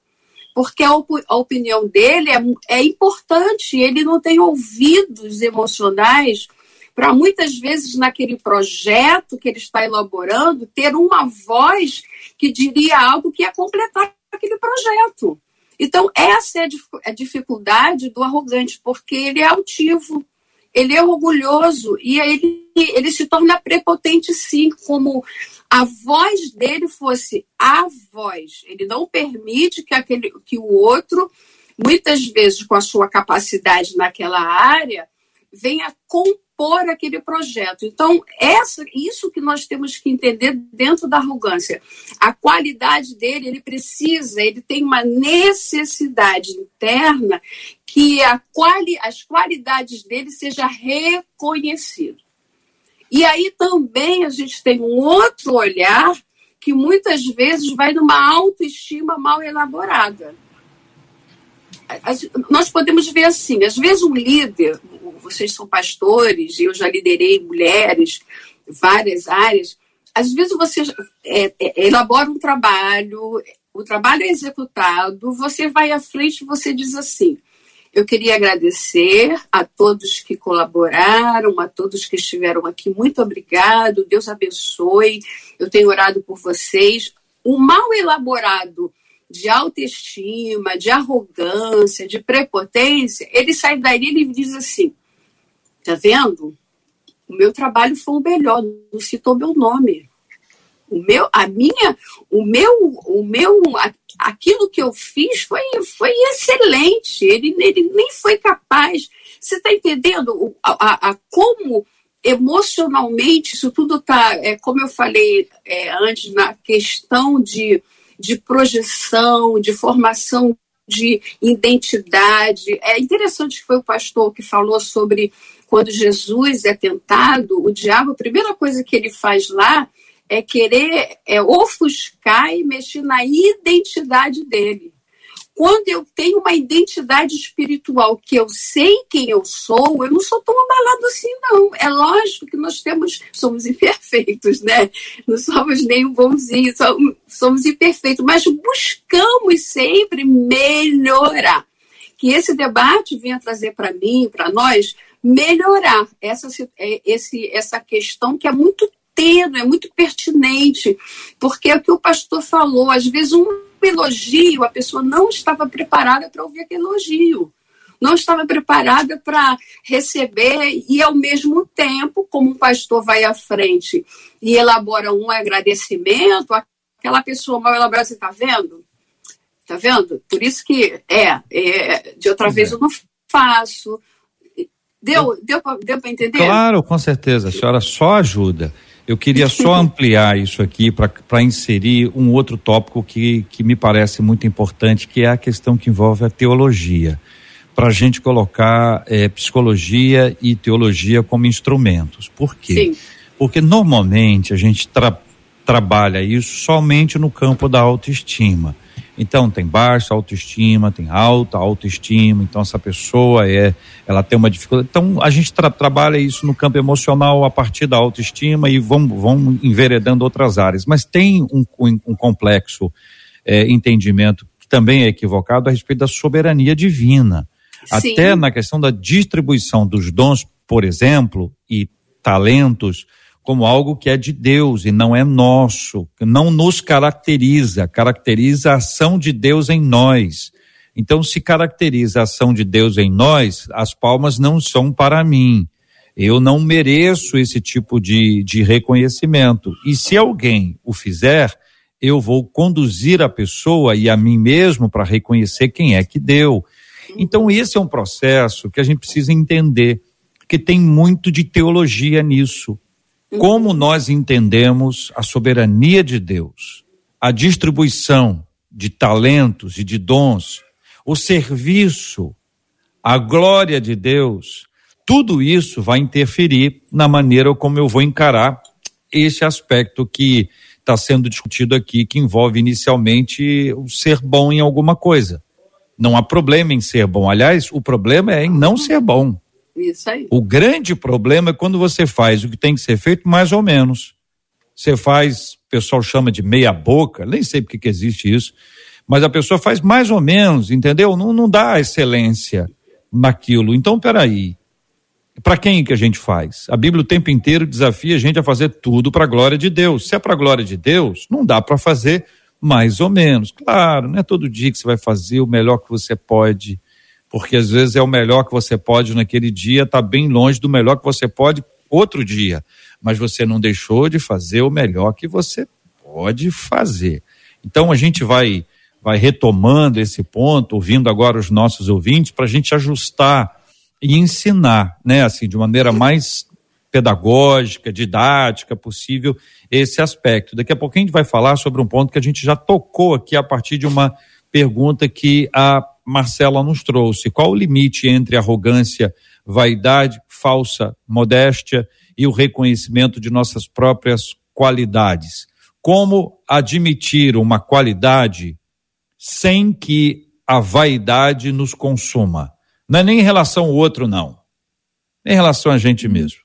[SPEAKER 4] Porque a, op a opinião dele é, é importante, ele não tem ouvidos emocionais para muitas vezes naquele projeto que ele está elaborando ter uma voz que diria algo que ia completar aquele projeto. Então, essa é a dificuldade do arrogante, porque ele é altivo, ele é orgulhoso e ele, ele se torna prepotente, sim, como a voz dele fosse a voz. Ele não permite que, aquele, que o outro, muitas vezes com a sua capacidade naquela área, venha compor impor aquele projeto. Então, essa, isso que nós temos que entender dentro da arrogância. A qualidade dele, ele precisa, ele tem uma necessidade interna que quali, as qualidades dele sejam reconhecidas. E aí também a gente tem um outro olhar que muitas vezes vai numa autoestima mal elaborada. Nós podemos ver assim, às vezes um líder, vocês são pastores, eu já liderei mulheres, várias áreas. Às vezes você é, é, elabora um trabalho, o trabalho é executado, você vai à frente e você diz assim: eu queria agradecer a todos que colaboraram, a todos que estiveram aqui. Muito obrigado, Deus abençoe. Eu tenho orado por vocês. O mal elaborado de autoestima, de arrogância, de prepotência, ele sai daí e diz assim: Tá vendo? O meu trabalho foi o melhor, não citou meu nome. O meu, a minha, o meu, o meu, aquilo que eu fiz foi, foi excelente. Ele, ele nem foi capaz. Você está entendendo a, a, a, como emocionalmente isso tudo está, é, como eu falei é, antes, na questão de, de projeção, de formação de identidade. É interessante que foi o pastor que falou sobre quando Jesus é tentado, o diabo, a primeira coisa que ele faz lá é querer é, ofuscar e mexer na identidade dele. Quando eu tenho uma identidade espiritual que eu sei quem eu sou, eu não sou tão abalado assim, não. É lógico que nós temos, somos imperfeitos, né? Não somos nem bonzinhos, somos, somos imperfeitos, mas buscamos sempre melhorar. Que esse debate venha trazer para mim, para nós, melhorar essa, é, esse, essa questão que é muito tênue, é muito pertinente, porque é o que o pastor falou, às vezes um elogio, a pessoa não estava preparada para ouvir aquele elogio, não estava preparada para receber, e ao mesmo tempo, como um pastor vai à frente e elabora um agradecimento, aquela pessoa mal elaborada, você está vendo? Está vendo? Por isso que é, é de outra vez é. eu não faço, Deu, deu, deu para entender?
[SPEAKER 1] Claro, com certeza. A senhora só ajuda. Eu queria só ampliar isso aqui para inserir um outro tópico que, que me parece muito importante, que é a questão que envolve a teologia. Para a gente colocar é, psicologia e teologia como instrumentos. Por quê? Sim. Porque normalmente a gente tra trabalha isso somente no campo da autoestima. Então tem baixa autoestima, tem alta autoestima, então essa pessoa é, ela tem uma dificuldade. Então a gente tra trabalha isso no campo emocional a partir da autoestima e vamos, vamos enveredando outras áreas. Mas tem um, um, um complexo é, entendimento que também é equivocado a respeito da soberania divina. Sim. Até na questão da distribuição dos dons, por exemplo, e talentos, como algo que é de Deus e não é nosso, que não nos caracteriza, caracteriza a ação de Deus em nós. Então, se caracteriza a ação de Deus em nós, as palmas não são para mim. Eu não mereço esse tipo de, de reconhecimento. E se alguém o fizer, eu vou conduzir a pessoa e a mim mesmo para reconhecer quem é que deu. Então, esse é um processo que a gente precisa entender, que tem muito de teologia nisso. Como nós entendemos a soberania de Deus, a distribuição de talentos e de dons, o serviço, a glória de Deus, tudo isso vai interferir na maneira como eu vou encarar esse aspecto que está sendo discutido aqui, que envolve inicialmente o ser bom em alguma coisa. Não há problema em ser bom. Aliás, o problema é em não ser bom.
[SPEAKER 4] Isso aí.
[SPEAKER 1] O grande problema é quando você faz o que tem que ser feito mais ou menos. Você faz, o pessoal chama de meia boca, nem sei porque que existe isso, mas a pessoa faz mais ou menos, entendeu? Não, não dá excelência naquilo. Então, peraí. Para quem que a gente faz? A Bíblia o tempo inteiro desafia a gente a fazer tudo para a glória de Deus. Se é para a glória de Deus, não dá para fazer mais ou menos. Claro, não é todo dia que você vai fazer o melhor que você pode, porque às vezes é o melhor que você pode naquele dia, está bem longe do melhor que você pode outro dia. Mas você não deixou de fazer o melhor que você pode fazer. Então a gente vai vai retomando esse ponto, ouvindo agora os nossos ouvintes, para a gente ajustar e ensinar, né, assim, de maneira mais pedagógica, didática possível, esse aspecto. Daqui a pouquinho a gente vai falar sobre um ponto que a gente já tocou aqui a partir de uma pergunta que a Marcela nos trouxe. Qual o limite entre arrogância, vaidade, falsa modéstia e o reconhecimento de nossas próprias qualidades? Como admitir uma qualidade sem que a vaidade nos consuma. Não é nem em relação ao outro, não. É em relação a gente mesmo.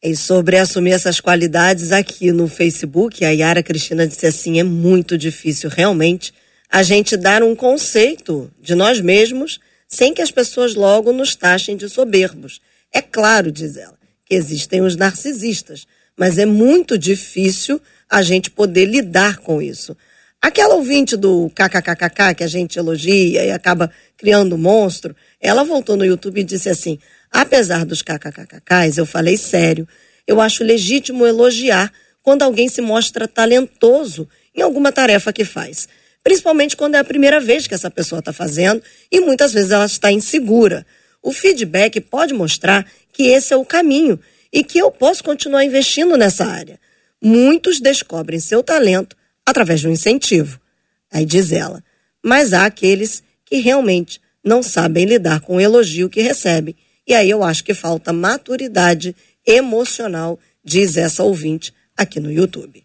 [SPEAKER 2] E sobre assumir essas qualidades aqui no Facebook, a Yara Cristina disse assim: é muito difícil realmente a gente dar um conceito de nós mesmos sem que as pessoas logo nos taxem de soberbos. É claro, diz ela, que existem os narcisistas, mas é muito difícil a gente poder lidar com isso. Aquela ouvinte do kkkk que a gente elogia e acaba criando monstro, ela voltou no YouTube e disse assim: apesar dos kkkks, eu falei sério, eu acho legítimo elogiar quando alguém se mostra talentoso em alguma tarefa que faz. Principalmente quando é a primeira vez que essa pessoa está fazendo e muitas vezes ela está insegura. O feedback pode mostrar que esse é o caminho e que eu posso continuar investindo nessa área. Muitos descobrem seu talento através de um incentivo. Aí diz ela, mas há aqueles que realmente não sabem lidar com o elogio que recebem. E aí eu acho que falta maturidade emocional, diz essa ouvinte aqui no YouTube.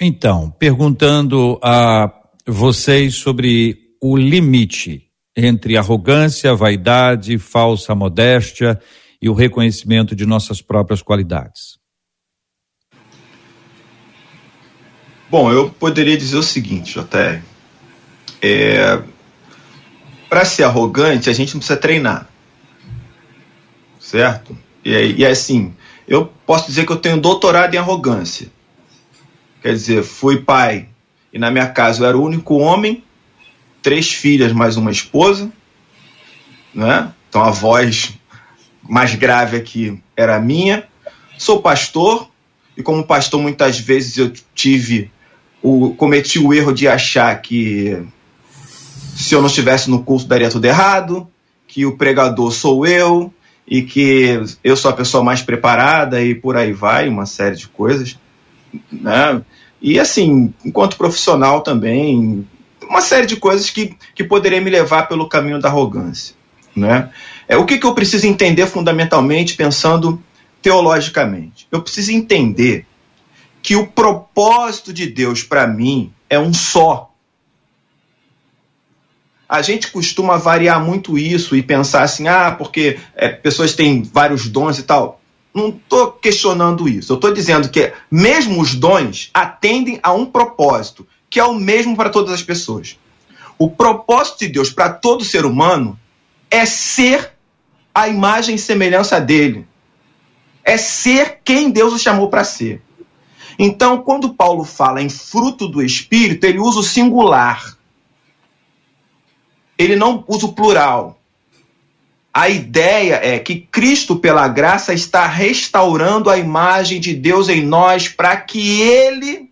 [SPEAKER 1] Então, perguntando a vocês sobre o limite entre arrogância, vaidade, falsa modéstia e o reconhecimento de nossas próprias qualidades.
[SPEAKER 3] Bom, eu poderia dizer o seguinte, JR. É, Para ser arrogante, a gente não precisa treinar. Certo? E, e assim, eu posso dizer que eu tenho doutorado em arrogância. Quer dizer, fui pai e na minha casa eu era o único homem, três filhas mais uma esposa, né? Então a voz mais grave aqui era a minha. Sou pastor e como pastor muitas vezes eu tive o, cometi o erro de achar que se eu não estivesse no culto daria tudo errado, que o pregador sou eu e que eu sou a pessoa mais preparada e por aí vai, uma série de coisas, né? E assim, enquanto profissional também, uma série de coisas que, que poderia me levar pelo caminho da arrogância, né? É o que, que eu preciso entender fundamentalmente, pensando teologicamente. Eu preciso entender que o propósito de Deus para mim é um só. A gente costuma variar muito isso e pensar assim, ah, porque é, pessoas têm vários dons e tal. Não estou questionando isso. Eu estou dizendo que mesmo os dons atendem a um propósito, que é o mesmo para todas as pessoas. O propósito de Deus para todo ser humano é ser a imagem e semelhança dele. É ser quem Deus o chamou para ser. Então, quando Paulo fala em fruto do Espírito, ele usa o singular. ele não usa o plural. A ideia é que Cristo, pela graça, está restaurando a imagem de Deus em nós para que Ele,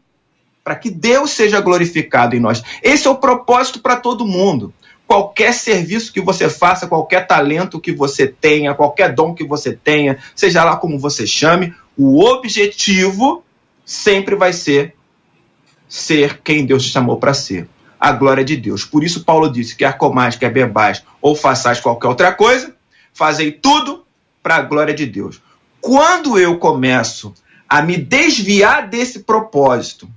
[SPEAKER 3] para que Deus seja glorificado em nós. Esse é o propósito para todo mundo. Qualquer serviço que você faça, qualquer talento que você tenha, qualquer dom que você tenha, seja lá como você chame, o objetivo sempre vai ser ser quem Deus te chamou para ser a glória de Deus. Por isso, Paulo disse: quer comais, quer bebais ou façais qualquer outra coisa, fazei tudo para a glória de Deus. Quando eu começo a me desviar desse propósito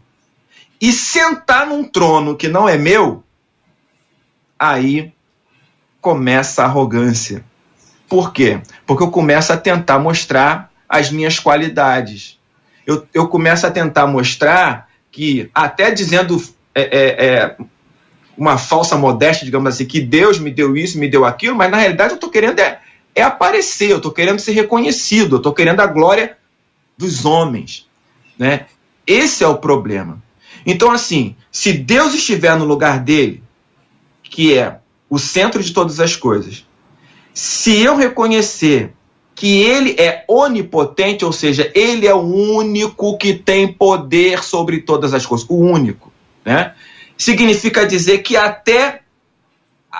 [SPEAKER 3] e sentar num trono que não é meu, aí começa a arrogância. Por quê? Porque eu começo a tentar mostrar as minhas qualidades. Eu, eu começo a tentar mostrar que, até dizendo é, é, é, uma falsa modéstia, digamos assim, que Deus me deu isso, me deu aquilo, mas na realidade eu estou querendo é, é aparecer, eu estou querendo ser reconhecido, eu estou querendo a glória dos homens. Né? Esse é o problema. Então, assim, se Deus estiver no lugar dele, que é o centro de todas as coisas, se eu reconhecer que ele é onipotente, ou seja, ele é o único que tem poder sobre todas as coisas, o único, né? significa dizer que até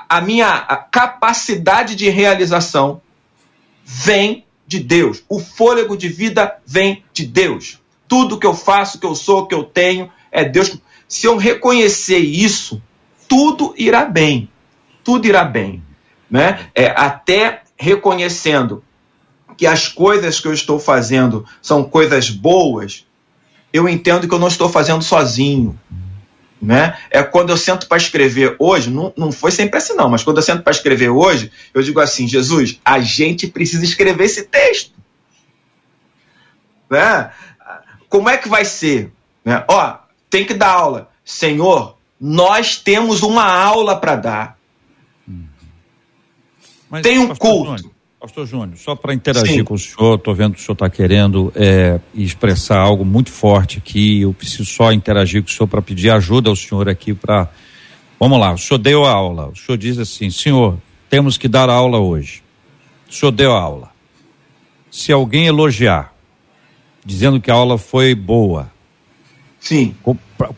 [SPEAKER 3] a minha capacidade de realização vem de Deus. O fôlego de vida vem de Deus. Tudo que eu faço, que eu sou, que eu tenho, é Deus. Se eu reconhecer isso, tudo irá bem. Tudo irá bem. Né? É, até reconhecendo que as coisas que eu estou fazendo são coisas boas, eu entendo que eu não estou fazendo sozinho né? É quando eu sento para escrever hoje, não, não foi sempre assim não, mas quando eu sento para escrever hoje, eu digo assim, Jesus, a gente precisa escrever esse texto. Né? Como é que vai ser? Né? Ó, tem que dar aula. Senhor, nós temos uma aula para dar. Mas, tem um culto.
[SPEAKER 1] Pastor Júnior, só para interagir Sim. com o senhor, estou vendo que o senhor está querendo é, expressar algo muito forte aqui. Eu preciso só interagir com o senhor para pedir ajuda ao senhor aqui para. Vamos lá, o senhor deu a aula. O senhor diz assim: senhor, temos que dar aula hoje. O senhor deu a aula. Se alguém elogiar, dizendo que a aula foi boa.
[SPEAKER 3] Sim.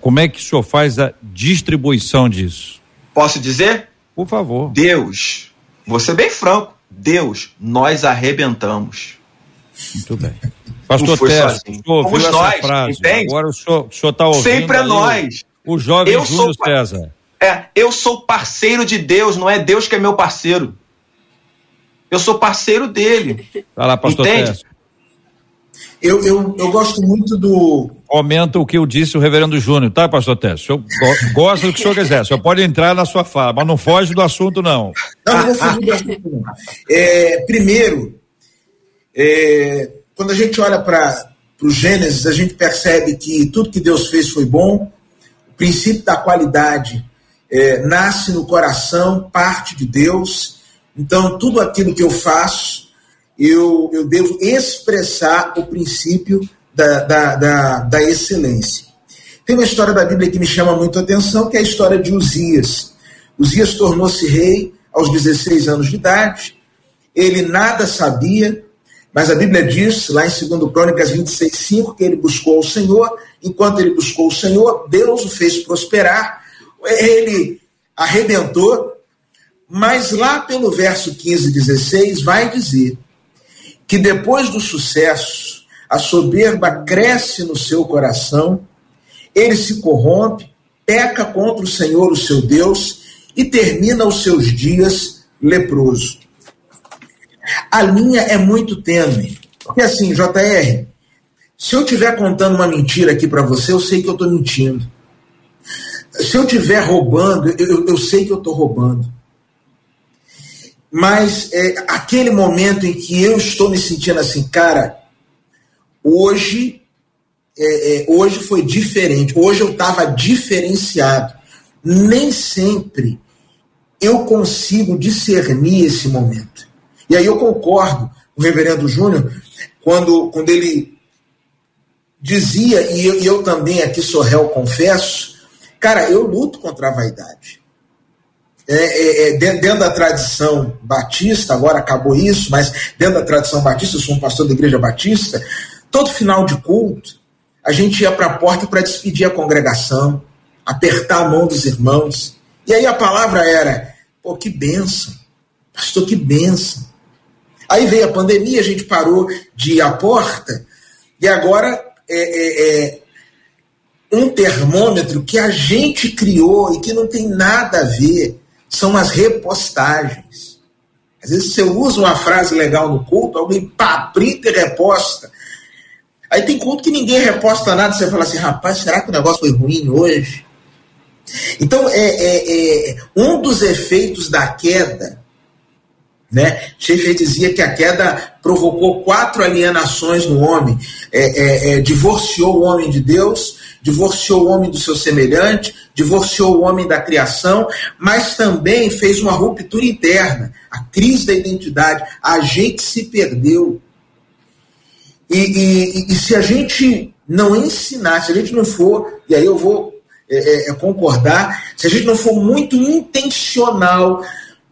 [SPEAKER 1] Como é que o senhor faz a distribuição disso?
[SPEAKER 3] Posso dizer?
[SPEAKER 1] Por favor.
[SPEAKER 3] Deus, vou ser bem franco Deus, nós arrebentamos.
[SPEAKER 1] Muito bem. Pastor Tess,
[SPEAKER 3] Somos nós, frase. entende?
[SPEAKER 1] Agora o senhor está ouvindo.
[SPEAKER 3] Sempre é nós.
[SPEAKER 1] O, o jovem eu Júnior sou, César.
[SPEAKER 3] É, eu sou parceiro de Deus, não é Deus que é meu parceiro. Eu sou parceiro dele.
[SPEAKER 1] Vai lá, pastor Entende? Tess.
[SPEAKER 5] Eu, eu, eu gosto muito do.
[SPEAKER 1] Aumenta o que eu disse o reverendo Júnior, tá, pastor Tess? O senhor gosta do que o senhor quiser. O senhor pode entrar na sua fala, mas não foge do assunto, não.
[SPEAKER 5] Não, não vou fugir do assunto, não. É, primeiro, é, quando a gente olha para o Gênesis, a gente percebe que tudo que Deus fez foi bom. O princípio da qualidade é, nasce no coração, parte de Deus. Então, tudo aquilo que eu faço eu, eu devo expressar o princípio da, da, da, da excelência. Tem uma história da Bíblia que me chama muito a atenção, que é a história de Uzias. Uzias tornou-se rei aos 16 anos de idade, ele nada sabia, mas a Bíblia diz, lá em 2 Crônicas 26, 5, que ele buscou o Senhor, enquanto ele buscou o Senhor, Deus o fez prosperar, ele arrebentou, mas lá pelo verso 15 e 16 vai dizer que depois do sucesso, a soberba cresce no seu coração, ele se corrompe, peca contra o Senhor, o seu Deus, e termina os seus dias leproso. A linha é muito tênue. Porque assim, JR, se eu estiver contando uma mentira aqui para você, eu sei que eu estou mentindo. Se eu estiver roubando, eu, eu sei que eu estou roubando mas é, aquele momento em que eu estou me sentindo assim, cara, hoje, é, é, hoje foi diferente, hoje eu estava diferenciado. Nem sempre eu consigo discernir esse momento. E aí eu concordo com o reverendo Júnior quando, quando ele dizia, e eu, e eu também aqui sou réu, confesso, cara, eu luto contra a vaidade. É, é, é dentro da tradição batista, agora acabou isso, mas dentro da tradição batista, eu sou um pastor da igreja batista, todo final de culto, a gente ia para a porta para despedir a congregação, apertar a mão dos irmãos. E aí a palavra era: pô, que benção, pastor, que benção. Aí veio a pandemia, a gente parou de ir à porta, e agora é, é, é um termômetro que a gente criou e que não tem nada a ver são as repostagens. Às vezes você usa uma frase legal no culto, alguém pá, e reposta. Aí tem culto que ninguém reposta nada, você fala assim, rapaz, será que o negócio foi ruim hoje? Então, é, é, é um dos efeitos da queda, né? Schaeffer dizia que a queda provocou quatro alienações no homem: é, é, é, divorciou o homem de Deus, divorciou o homem do seu semelhante, divorciou o homem da criação, mas também fez uma ruptura interna, a crise da identidade. A gente se perdeu. E, e, e se a gente não ensinar, se a gente não for, e aí eu vou é, é, é, concordar, se a gente não for muito intencional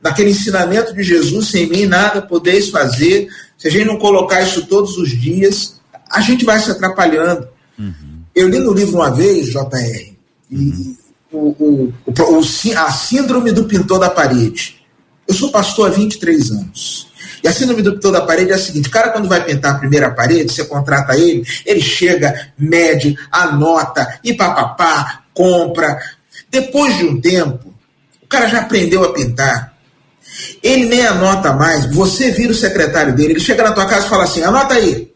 [SPEAKER 5] naquele ensinamento de Jesus, sem mim nada podeis fazer, se a gente não colocar isso todos os dias, a gente vai se atrapalhando. Uhum. Eu li no livro uma vez, JR, e o, o, o, a síndrome do pintor da parede. Eu sou pastor há 23 anos. E a síndrome do pintor da parede é a seguinte: o cara, quando vai pintar a primeira parede, você contrata ele, ele chega, mede, anota, e papapá, compra. Depois de um tempo, o cara já aprendeu a pintar. Ele nem anota mais. Você vira o secretário dele, ele chega na tua casa e fala assim: anota aí,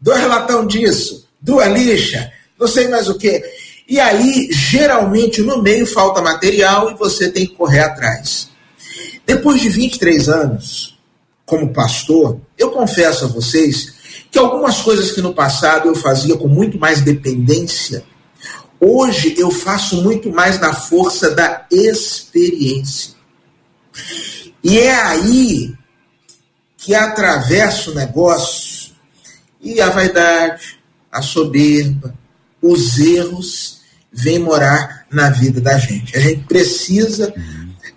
[SPEAKER 5] dois relatão disso, duas lixa, não sei mais o que. E aí, geralmente, no meio falta material e você tem que correr atrás. Depois de 23 anos, como pastor, eu confesso a vocês que algumas coisas que no passado eu fazia com muito mais dependência, hoje eu faço muito mais na força da experiência. E é aí que atravessa o negócio e a vaidade, a soberba, os erros vêm morar na vida da gente. A gente precisa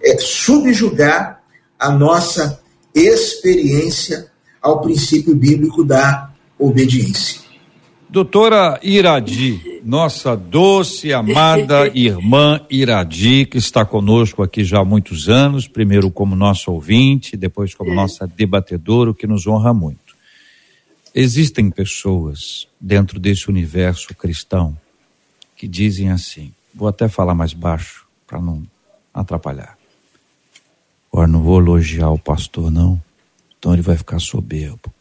[SPEAKER 5] é, subjugar a nossa experiência ao princípio bíblico da obediência.
[SPEAKER 1] Doutora Iradi, nossa doce, amada irmã Iradi, que está conosco aqui já há muitos anos, primeiro como nosso ouvinte, depois como nossa debatedora, o que nos honra muito. Existem pessoas dentro desse universo cristão que dizem assim, vou até falar mais baixo para não atrapalhar. Agora não vou elogiar o pastor não, então ele vai ficar soberbo.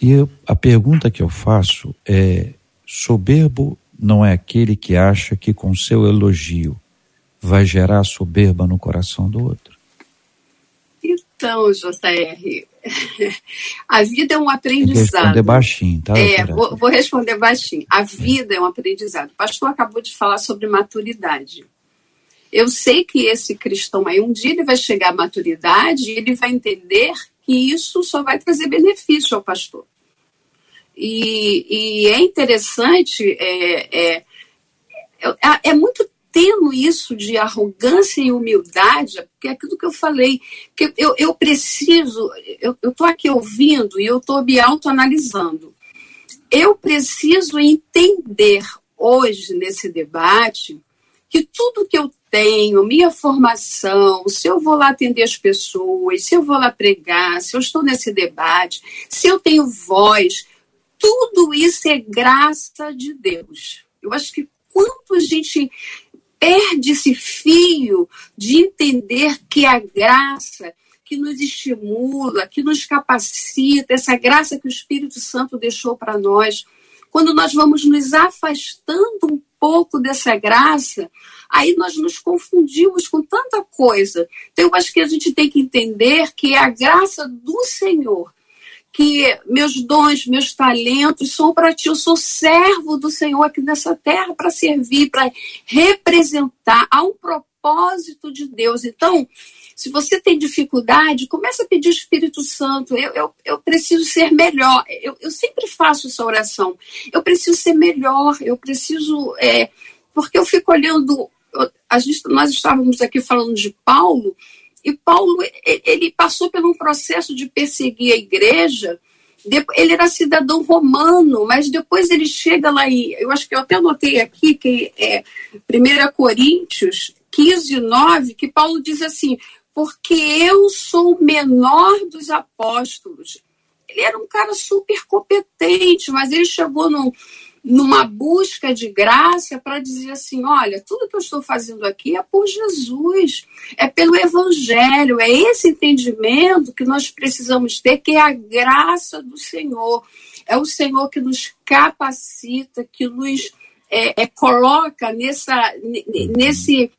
[SPEAKER 1] E eu, a pergunta que eu faço é: soberbo não é aquele que acha que com seu elogio vai gerar soberba no coração do outro?
[SPEAKER 4] Então, JR, a vida é um aprendizado.
[SPEAKER 1] responder baixinho, tá?
[SPEAKER 4] É, vou, vou, responder baixinho. A vida é um aprendizado. O pastor acabou de falar sobre maturidade. Eu sei que esse cristão aí, um dia ele vai chegar à maturidade e ele vai entender que isso só vai trazer benefício ao pastor. E, e é interessante, é, é, é, é muito tendo isso de arrogância e humildade, porque é aquilo que eu falei, que eu, eu preciso, eu estou aqui ouvindo e eu estou me autoanalisando. Eu preciso entender hoje, nesse debate, que tudo que eu tenho, minha formação, se eu vou lá atender as pessoas, se eu vou lá pregar, se eu estou nesse debate, se eu tenho voz, tudo isso é graça de Deus. Eu acho que quanto a gente perde esse fio de entender que a graça que nos estimula, que nos capacita, essa graça que o Espírito Santo deixou para nós, quando nós vamos nos afastando um pouco dessa graça, aí nós nos confundimos com tanta coisa. Então, eu acho que a gente tem que entender que é a graça do Senhor que meus dons, meus talentos são para ti. Eu sou servo do Senhor aqui nessa terra para servir, para representar. Há um propósito de Deus. Então, se você tem dificuldade, comece a pedir o Espírito Santo. Eu, eu, eu preciso ser melhor. Eu, eu sempre faço essa oração. Eu preciso ser melhor. Eu preciso. É, porque eu fico olhando a gente, nós estávamos aqui falando de Paulo, e Paulo ele passou por um processo de perseguir a igreja. Ele era cidadão romano, mas depois ele chega lá e eu acho que eu até anotei aqui que é 1 Coríntios 15, 9, que Paulo diz assim: porque eu sou o menor dos apóstolos. Ele era um cara super competente, mas ele chegou num, numa busca de graça para dizer assim: olha, tudo que eu estou fazendo aqui é por Jesus, é pelo Evangelho, é esse entendimento que nós precisamos ter, que é a graça do Senhor. É o Senhor que nos capacita, que nos é, é, coloca nessa, nesse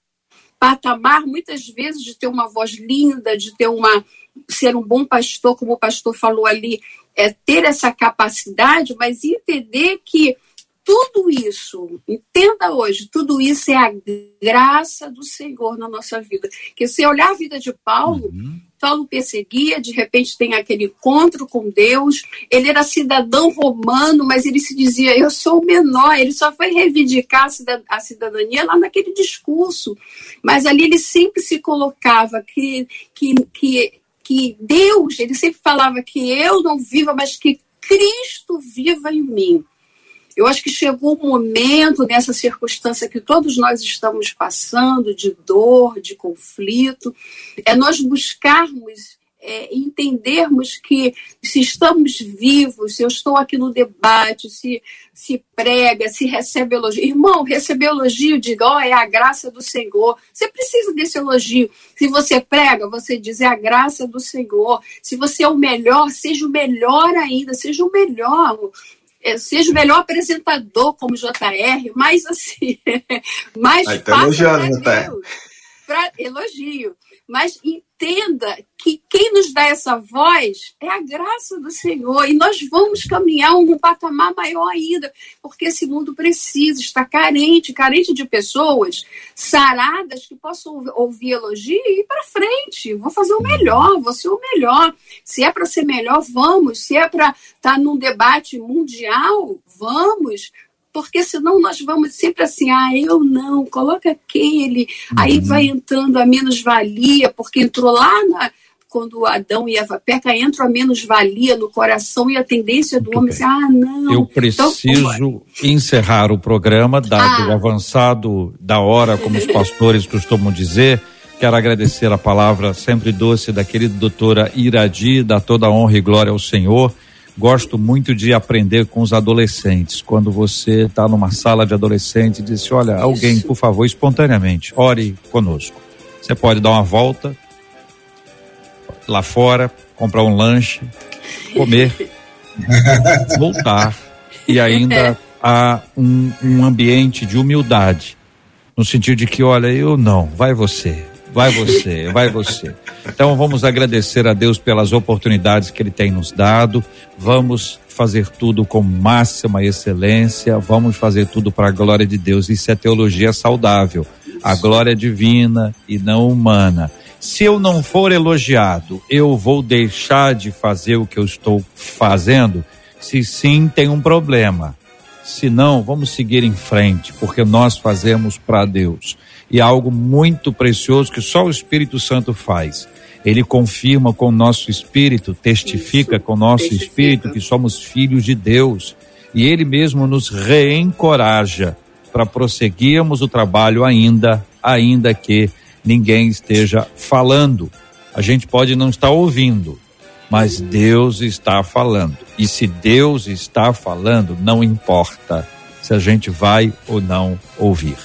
[SPEAKER 4] patamar, muitas vezes, de ter uma voz linda, de ter uma ser um bom pastor, como o pastor falou ali, é ter essa capacidade, mas entender que tudo isso, entenda hoje, tudo isso é a graça do Senhor na nossa vida. Que se olhar a vida de Paulo, uhum. Paulo perseguia, de repente tem aquele encontro com Deus. Ele era cidadão romano, mas ele se dizia: Eu sou o menor. Ele só foi reivindicar a cidadania lá naquele discurso. Mas ali ele sempre se colocava que, que, que, que Deus, ele sempre falava que eu não viva, mas que Cristo viva em mim. Eu acho que chegou um momento nessa circunstância que todos nós estamos passando, de dor, de conflito, é nós buscarmos é, entendermos que se estamos vivos, se eu estou aqui no debate, se, se prega, se recebe elogio. Irmão, receber elogio, diga, ó, oh, é a graça do Senhor. Você precisa desse elogio. Se você prega, você diz, é a graça do Senhor. Se você é o melhor, seja o melhor ainda, seja o melhor. Seja o melhor apresentador como JR, mas assim, mais
[SPEAKER 3] Aí tá fácil
[SPEAKER 4] para elogio. Mas entenda que quem nos dá essa voz é a graça do Senhor. E nós vamos caminhar um patamar maior ainda, porque esse mundo precisa, está carente carente de pessoas saradas que possam ouvir elogio e ir para frente. Vou fazer o melhor, vou ser o melhor. Se é para ser melhor, vamos. Se é para estar tá num debate mundial, vamos porque senão nós vamos sempre assim, ah, eu não, coloca aquele, uhum. aí vai entrando a menos-valia, porque entrou lá na, quando Adão e Eva pecam, entra a menos-valia no coração e a tendência do Muito homem é assim, ah, não.
[SPEAKER 1] Eu preciso então, encerrar o programa, dado ah. o avançado da hora, como os pastores costumam dizer. Quero agradecer a palavra sempre doce da querida doutora Iradi, dar toda a honra e glória ao Senhor gosto muito de aprender com os adolescentes. Quando você está numa sala de adolescente e diz: Olha, Isso. alguém, por favor, espontaneamente, ore conosco. Você pode dar uma volta lá fora, comprar um lanche, comer, voltar. E ainda há um, um ambiente de humildade. No sentido de que, olha, eu não, vai você, vai você, vai você. Então vamos agradecer a Deus pelas oportunidades que Ele tem nos dado. Vamos fazer tudo com máxima excelência. Vamos fazer tudo para a glória de Deus. Isso é teologia saudável. A glória divina e não humana. Se eu não for elogiado, eu vou deixar de fazer o que eu estou fazendo? Se sim, tem um problema. Se não, vamos seguir em frente, porque nós fazemos para Deus e algo muito precioso que só o Espírito Santo faz. Ele confirma com o nosso espírito, testifica Isso, com o nosso testifica. espírito que somos filhos de Deus. E ele mesmo nos reencoraja para prosseguirmos o trabalho ainda, ainda que ninguém esteja falando. A gente pode não estar ouvindo, mas Deus está falando. E se Deus está falando, não importa se a gente vai ou não ouvir.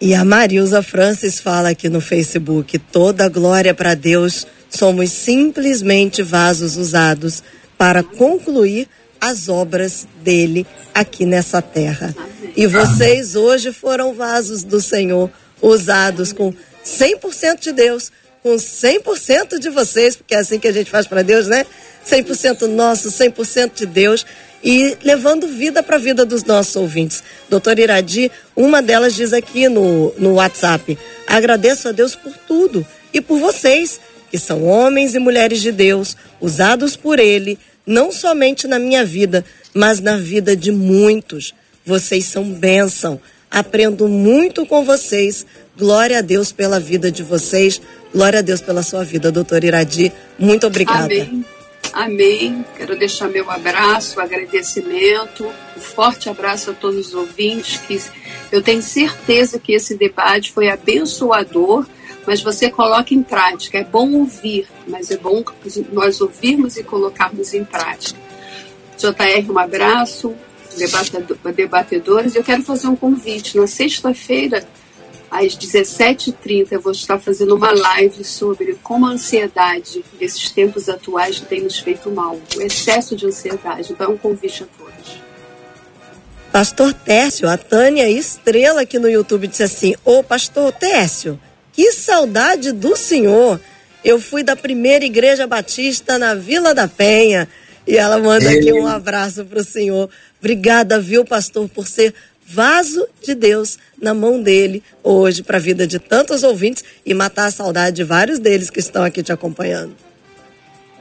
[SPEAKER 2] E a Marilza Francis fala aqui no Facebook: toda glória para Deus, somos simplesmente vasos usados para concluir as obras dele aqui nessa terra. E vocês hoje foram vasos do Senhor, usados com 100% de Deus, com 100% de vocês, porque é assim que a gente faz para Deus, né? 100% nosso, 100% de Deus e levando vida para a vida dos nossos ouvintes. Doutora Iradi, uma delas diz aqui no, no WhatsApp: agradeço a Deus por tudo e por vocês, que são homens e mulheres de Deus, usados por Ele, não somente na minha vida, mas na vida de muitos. Vocês são bênção. Aprendo muito com vocês. Glória a Deus pela vida de vocês. Glória a Deus pela sua vida, doutor Iradi. Muito obrigada.
[SPEAKER 4] Amém. Amém. Quero deixar meu abraço, agradecimento, um forte abraço a todos os ouvintes. Que eu tenho certeza que esse debate foi abençoador, mas você coloca em prática. É bom ouvir, mas é bom nós ouvirmos e colocarmos em prática. JR, um abraço, debatedores. Eu quero fazer um convite. Na sexta-feira, às 17h30, eu vou estar fazendo uma live sobre como a ansiedade desses tempos atuais tem nos feito mal, o excesso de ansiedade. Então, é um convite a todos.
[SPEAKER 2] Pastor Técio, a Tânia Estrela aqui no YouTube disse assim: Ô Pastor Técio, que saudade do senhor! Eu fui da primeira igreja batista na Vila da Penha. E ela manda aqui um abraço para o senhor. Obrigada, viu, pastor, por ser vaso de Deus na mão dele hoje para a vida de tantos ouvintes e matar a saudade de vários deles que estão aqui te acompanhando.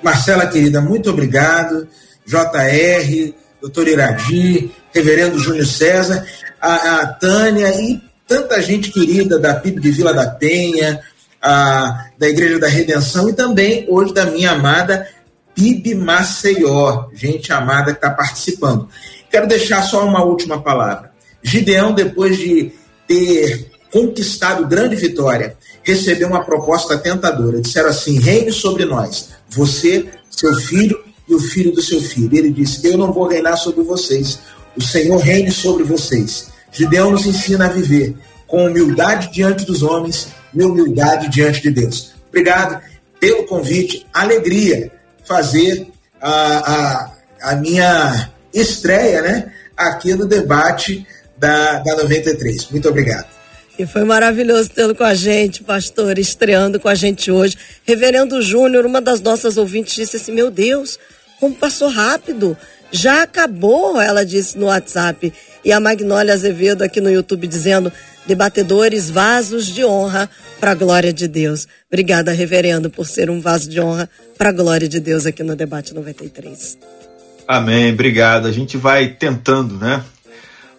[SPEAKER 5] Marcela, querida, muito obrigado. JR, doutor Iradi, reverendo Júnior César, a, a, Tânia e tanta gente querida da PIB de Vila da Penha, a, da Igreja da Redenção e também hoje da minha amada PIB Maceió, gente amada que está participando. Quero deixar só uma última palavra. Gideão, depois de ter conquistado grande vitória, recebeu uma proposta tentadora. Disseram assim: reine sobre nós, você, seu filho e o filho do seu filho. Ele disse: Eu não vou reinar sobre vocês, o Senhor reine sobre vocês. Gideão nos ensina a viver com humildade diante dos homens e humildade diante de Deus. Obrigado pelo convite, alegria fazer a, a, a minha estreia né, aqui no debate da, da 93. Muito obrigado.
[SPEAKER 2] E foi maravilhoso tê-lo com a gente, pastor, estreando com a gente hoje. Reverendo Júnior, uma das nossas ouvintes, disse assim: Meu Deus, como passou rápido. Já acabou, ela disse no WhatsApp. E a Magnólia Azevedo aqui no YouTube dizendo: debatedores, vasos de honra para a glória de Deus. Obrigada, reverendo, por ser um vaso de honra para a glória de Deus aqui no Debate 93.
[SPEAKER 3] Amém, obrigado. A gente vai tentando, né?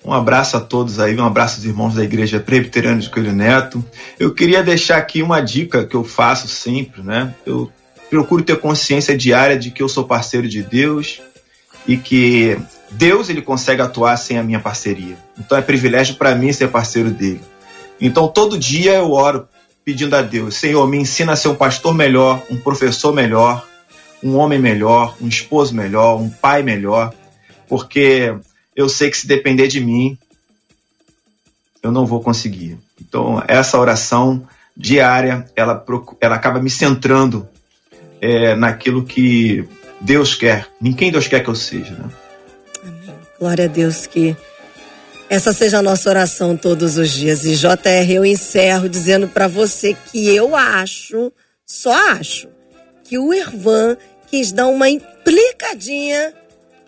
[SPEAKER 3] Um abraço a todos aí, um abraço aos irmãos da Igreja Presbiteriana de Coelho Neto. Eu queria deixar aqui uma dica que eu faço sempre, né? Eu procuro ter consciência diária de que eu sou parceiro de Deus e que Deus ele consegue atuar sem a minha parceria. Então é privilégio para mim ser parceiro dele. Então todo dia eu oro pedindo a Deus, Senhor, me ensina a ser um pastor melhor, um professor melhor, um homem melhor, um esposo melhor, um pai melhor, porque eu sei que se depender de mim, eu não vou conseguir. Então, essa oração diária, ela, ela acaba me centrando é, naquilo que Deus quer, em quem Deus quer que eu seja. Né?
[SPEAKER 2] Glória a Deus que essa seja a nossa oração todos os dias. E JR, eu encerro dizendo para você que eu acho, só acho, que o Irvan quis dar uma implicadinha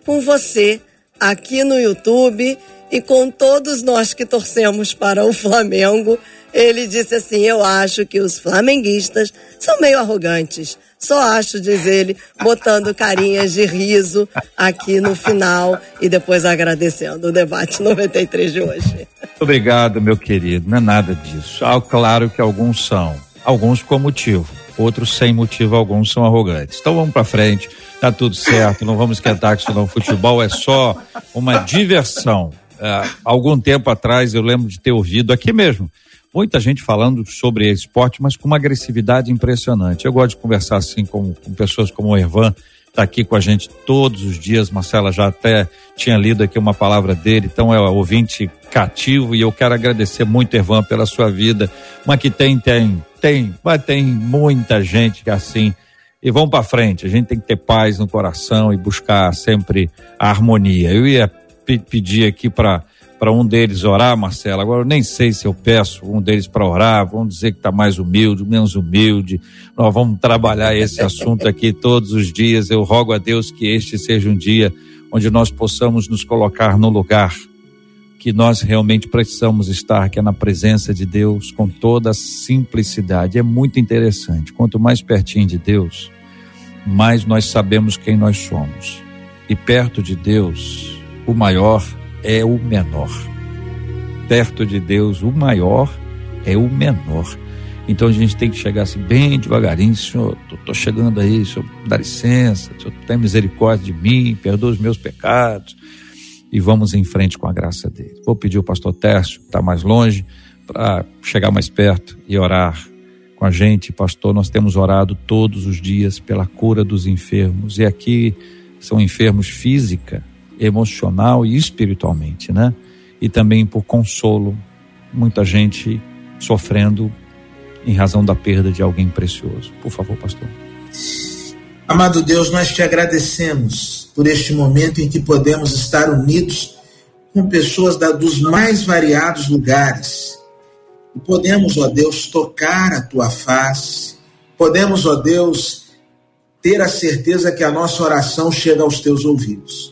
[SPEAKER 2] com você aqui no YouTube e com todos nós que torcemos para o Flamengo. Ele disse assim: Eu acho que os flamenguistas são meio arrogantes. Só acho, diz ele, botando carinhas de riso aqui no final e depois agradecendo o debate 93 de hoje.
[SPEAKER 1] Obrigado, meu querido. Não é nada disso. Ah, claro que alguns são, alguns com motivo, outros sem motivo algum são arrogantes. Então vamos para frente tá tudo certo, não vamos esquentar que isso não. Futebol é só uma diversão. É, algum tempo atrás eu lembro de ter ouvido aqui mesmo muita gente falando sobre esporte, mas com uma agressividade impressionante. Eu gosto de conversar assim com, com pessoas como o Ervan, está aqui com a gente todos os dias. Marcela já até tinha lido aqui uma palavra dele, então é ouvinte cativo e eu quero agradecer muito, Ervan, pela sua vida. Mas que tem, tem, tem, mas tem muita gente que é assim e vamos para frente. A gente tem que ter paz no coração e buscar sempre a harmonia. Eu ia pe pedir aqui para para um deles orar, Marcelo. Agora eu nem sei se eu peço um deles para orar. Vamos dizer que está mais humilde, menos humilde. Nós vamos trabalhar esse assunto aqui todos os dias. Eu rogo a Deus que este seja um dia onde nós possamos nos colocar no lugar que nós realmente precisamos estar, que é na presença de Deus, com toda a simplicidade. É muito interessante. Quanto mais pertinho de Deus, mais nós sabemos quem nós somos. E perto de Deus, o maior é o menor. perto de Deus, o maior é o menor. Então a gente tem que chegar assim bem devagarinho, Senhor, tô chegando aí, Senhor, dá licença, Senhor, tem misericórdia de mim, perdoa os meus pecados e vamos em frente com a graça dele. Vou pedir o pastor Tércio, que está mais longe, para chegar mais perto e orar com a gente. Pastor, nós temos orado todos os dias pela cura dos enfermos e aqui são enfermos física, emocional e espiritualmente, né? E também por consolo, muita gente sofrendo em razão da perda de alguém precioso. Por favor, pastor.
[SPEAKER 5] Amado Deus, nós te agradecemos por este momento em que podemos estar unidos com pessoas da, dos mais variados lugares. E podemos, ó Deus, tocar a tua face, podemos, ó Deus, ter a certeza que a nossa oração chega aos teus ouvidos.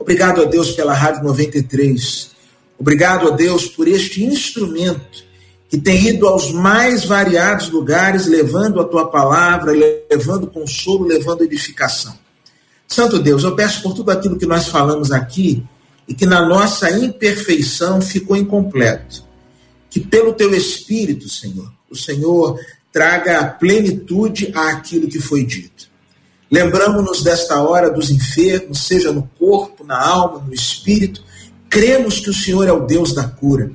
[SPEAKER 5] Obrigado a Deus pela Rádio 93. Obrigado a Deus por este instrumento que tem ido aos mais variados lugares, levando a tua palavra, levando consolo, levando edificação. Santo Deus, eu peço por tudo aquilo que nós falamos aqui e que na nossa imperfeição ficou incompleto. Que pelo teu Espírito, Senhor, o Senhor traga plenitude àquilo que foi dito. Lembramos-nos desta hora dos enfermos, seja no corpo, na alma, no espírito. Cremos que o Senhor é o Deus da cura.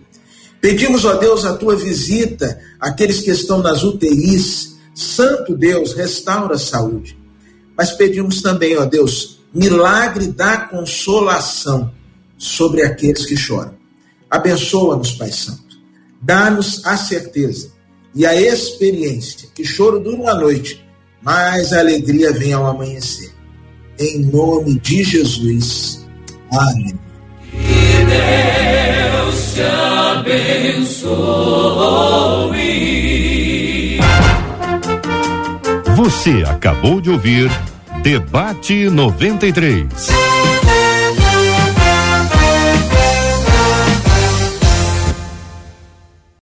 [SPEAKER 5] Pedimos, ó Deus, a tua visita àqueles que estão nas UTIs. Santo Deus, restaura a saúde. Mas pedimos também, ó Deus, milagre da consolação sobre aqueles que choram. Abençoa-nos, Pai Santo. Dá-nos a certeza e a experiência que choro dura uma noite, mas a alegria vem ao amanhecer. Em nome de Jesus. Amém.
[SPEAKER 6] Que Deus te abençoe.
[SPEAKER 7] Você acabou de ouvir Debate 93.